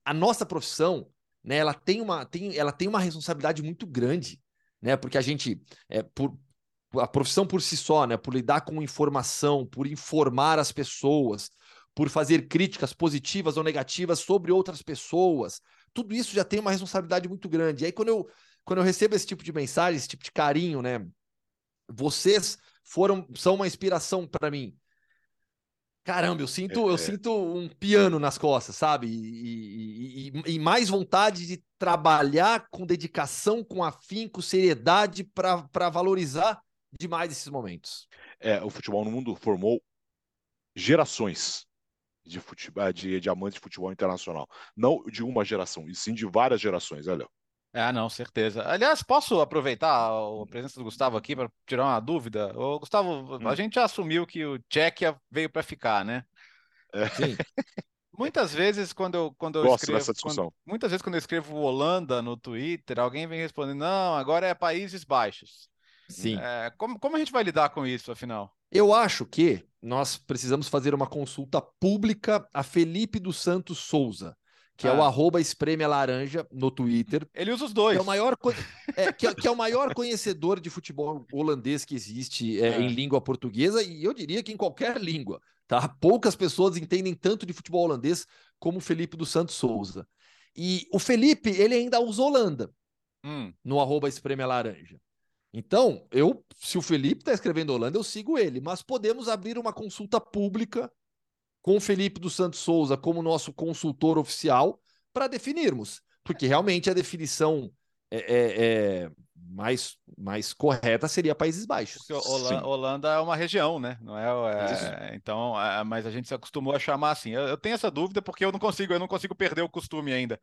a nossa profissão, né, ela tem uma, tem, ela tem uma responsabilidade muito grande, né? Porque a gente, é, por, a profissão por si só, né, por lidar com informação, por informar as pessoas, por fazer críticas positivas ou negativas sobre outras pessoas, tudo isso já tem uma responsabilidade muito grande. E aí, quando eu quando eu recebo esse tipo de mensagem, esse tipo de carinho, né? Vocês foram, são uma inspiração para mim. Caramba, eu sinto, eu é. sinto um piano nas costas, sabe? E, e, e, mais vontade de trabalhar com dedicação, com afinco, seriedade para valorizar demais esses momentos. É, o futebol no mundo formou gerações de, futebol, de, de amantes de futebol internacional. Não de uma geração, e sim de várias gerações, né, Léo? Ah, não, certeza. Aliás, posso aproveitar a presença do Gustavo aqui para tirar uma dúvida? Ô, Gustavo, hum. a gente já assumiu que o Tchequia veio para ficar, né? Sim. Muitas vezes, quando eu, quando eu Gosto escrevo. dessa discussão. Quando, muitas vezes, quando eu escrevo Holanda no Twitter, alguém vem respondendo: não, agora é Países Baixos. Sim. É, como, como a gente vai lidar com isso, afinal? Eu acho que nós precisamos fazer uma consulta pública a Felipe dos Santos Souza, que ah. é o ah. arroba espreme laranja no Twitter. Ele usa os dois. Que é o maior, é, que, é, que é o maior conhecedor de futebol holandês que existe é, é. em língua portuguesa, e eu diria que em qualquer língua. Tá? Poucas pessoas entendem tanto de futebol holandês como o Felipe dos Santos Souza. E o Felipe, ele ainda usa Holanda hum. no arroba espreme laranja. Então, eu, se o Felipe está escrevendo Holanda, eu sigo ele, mas podemos abrir uma consulta pública com o Felipe dos Santos Souza como nosso consultor oficial para definirmos, porque realmente a definição é, é, é mais, mais correta seria Países Baixos. Porque Holanda, Holanda é uma região, né? Não é, é então, é, mas a gente se acostumou a chamar assim. Eu, eu, tenho essa dúvida porque eu não consigo, eu não consigo perder o costume ainda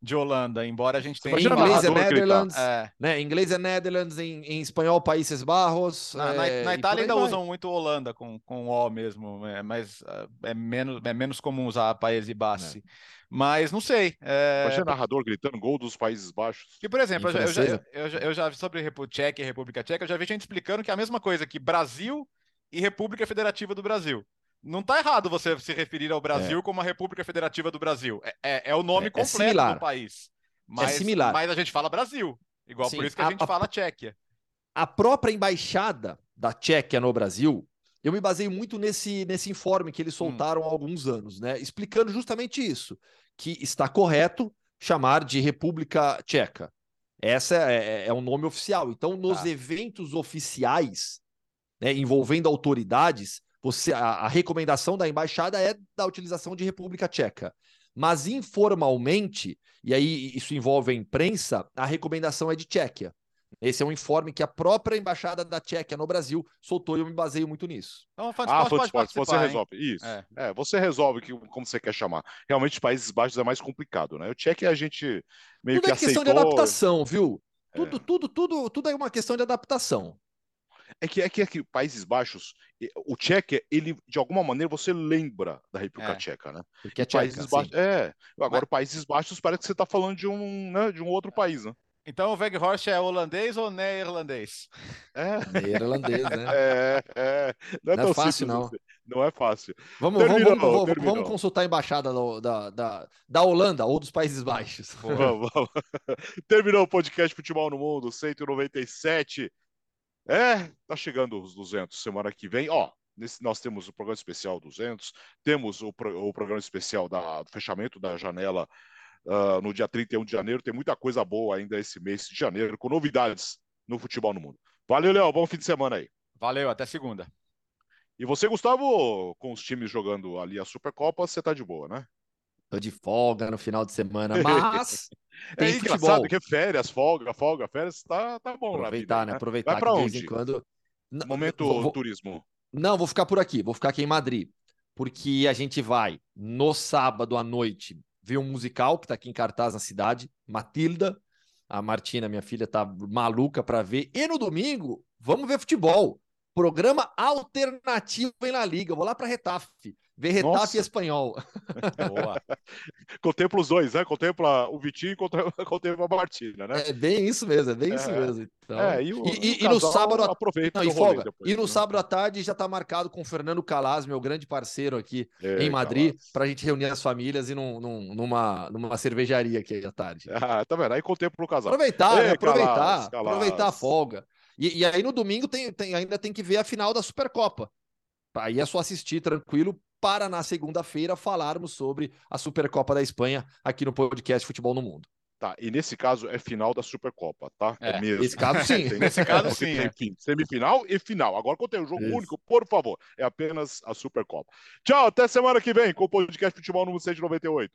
de Holanda, embora a gente tenha. Em inglês é Netherlands, é. Né? Em inglês é Netherlands, em, em espanhol Países Barros. Na, é, na, na Itália ainda vai. usam muito Holanda com, com O mesmo, é, mas é menos, é menos comum usar Países Baixos. É. Mas não sei. É... Imagina narrador gritando gol dos Países Baixos. Que, por exemplo, eu já, eu, já, eu, já, sobre Tchequia e República Tcheca, eu já vi gente explicando que é a mesma coisa que Brasil e República Federativa do Brasil. Não está errado você se referir ao Brasil é. como a República Federativa do Brasil. É, é, é o nome é, é completo do país. Mas, é similar. Mas a gente fala Brasil. Igual Sim, por isso que a, a gente a, fala Tchequia. A própria embaixada da Tchequia no Brasil, eu me baseio muito nesse, nesse informe que eles hum. soltaram hum. há alguns anos, né? Explicando justamente isso, que está correto chamar de República Tcheca. Essa é, é, é o nome oficial. Então, nos ah. eventos oficiais, né, envolvendo autoridades, você, a, a recomendação da embaixada é da utilização de República Tcheca. Mas informalmente, e aí isso envolve a imprensa, a recomendação é de Tchequia. Esse é um informe que a própria embaixada da Tchequia no Brasil soltou e eu me baseio muito nisso. Então, faz, ah, pode, pode, você hein? resolve. Isso. É. é. você resolve que, como você quer chamar. Realmente, os Países Baixos é mais complicado, né? O Tchequia a gente meio tudo que é questão de adaptação, viu? Tudo, é. tudo, tudo, tudo é uma questão de adaptação. É que é que, é que Países Baixos, o Tchequia, ele de alguma maneira você lembra da República é, Tcheca, né? Porque é tcheca, Países Baixos, é. Agora Mas... Países Baixos parece que você está falando de um, né, de um outro país, né? Então o Weghorst é holandês ou neerlandês? É. Neerlandês, né? É, é. Não é, não é fácil, não. Assim. Não é fácil. Vamos, terminou, vamos, vamos, vamos, consultar a embaixada do, da, da, da Holanda ou dos Países Baixos. Vamos, vamos. Terminou o podcast Futebol no Mundo 197. É, tá chegando os 200 semana que vem. Ó, nesse, nós temos o programa especial 200, temos o, o programa especial da, do fechamento da janela uh, no dia 31 de janeiro. Tem muita coisa boa ainda esse mês de janeiro, com novidades no futebol no mundo. Valeu, Léo. Bom fim de semana aí. Valeu, até segunda. E você, Gustavo, com os times jogando ali a Supercopa, você tá de boa, né? Tô de folga no final de semana, mas tem é engraçado que é férias, folga, folga, férias, tá, tá bom Aproveitar, né? né? Aproveitar Vai pra que onde? de vez em quando. Momento vou, vou... turismo. Não, vou ficar por aqui, vou ficar aqui em Madrid, porque a gente vai no sábado à noite ver um musical que tá aqui em cartaz na cidade, Matilda. A Martina, minha filha, tá maluca para ver. E no domingo, vamos ver futebol. Programa alternativo em La Liga. vou lá para Retafe. Ver Retafe Nossa. e Espanhol. Boa. contempla os dois, né? Contempla o Vitinho e contempla a Martina, né? É bem isso mesmo, é bem é. isso mesmo. Então... É, e, o, e, e no sábado aproveita Não, e, folga. Depois, e no né? sábado à tarde já está marcado com o Fernando Calas, meu grande parceiro aqui é, em Madrid, para a gente reunir as famílias e num, num, numa, numa cervejaria aqui à tarde. Ah, tá vendo? Aí contempla o casal. Aproveitar, Ei, né? aproveitar, Calas, aproveitar a folga. E, e, aí no domingo tem, tem, ainda tem que ver a final da Supercopa. Aí é só assistir tranquilo para na segunda-feira falarmos sobre a Supercopa da Espanha aqui no podcast Futebol no Mundo. Tá, e nesse caso é final da Supercopa, tá? É, é mesmo. Nesse caso, sim. nesse caso, sim. Tem, é. semifinal e final. Agora, quando tem um jogo Isso. único, por favor, é apenas a Supercopa. Tchau, até semana que vem com o podcast Futebol número 198.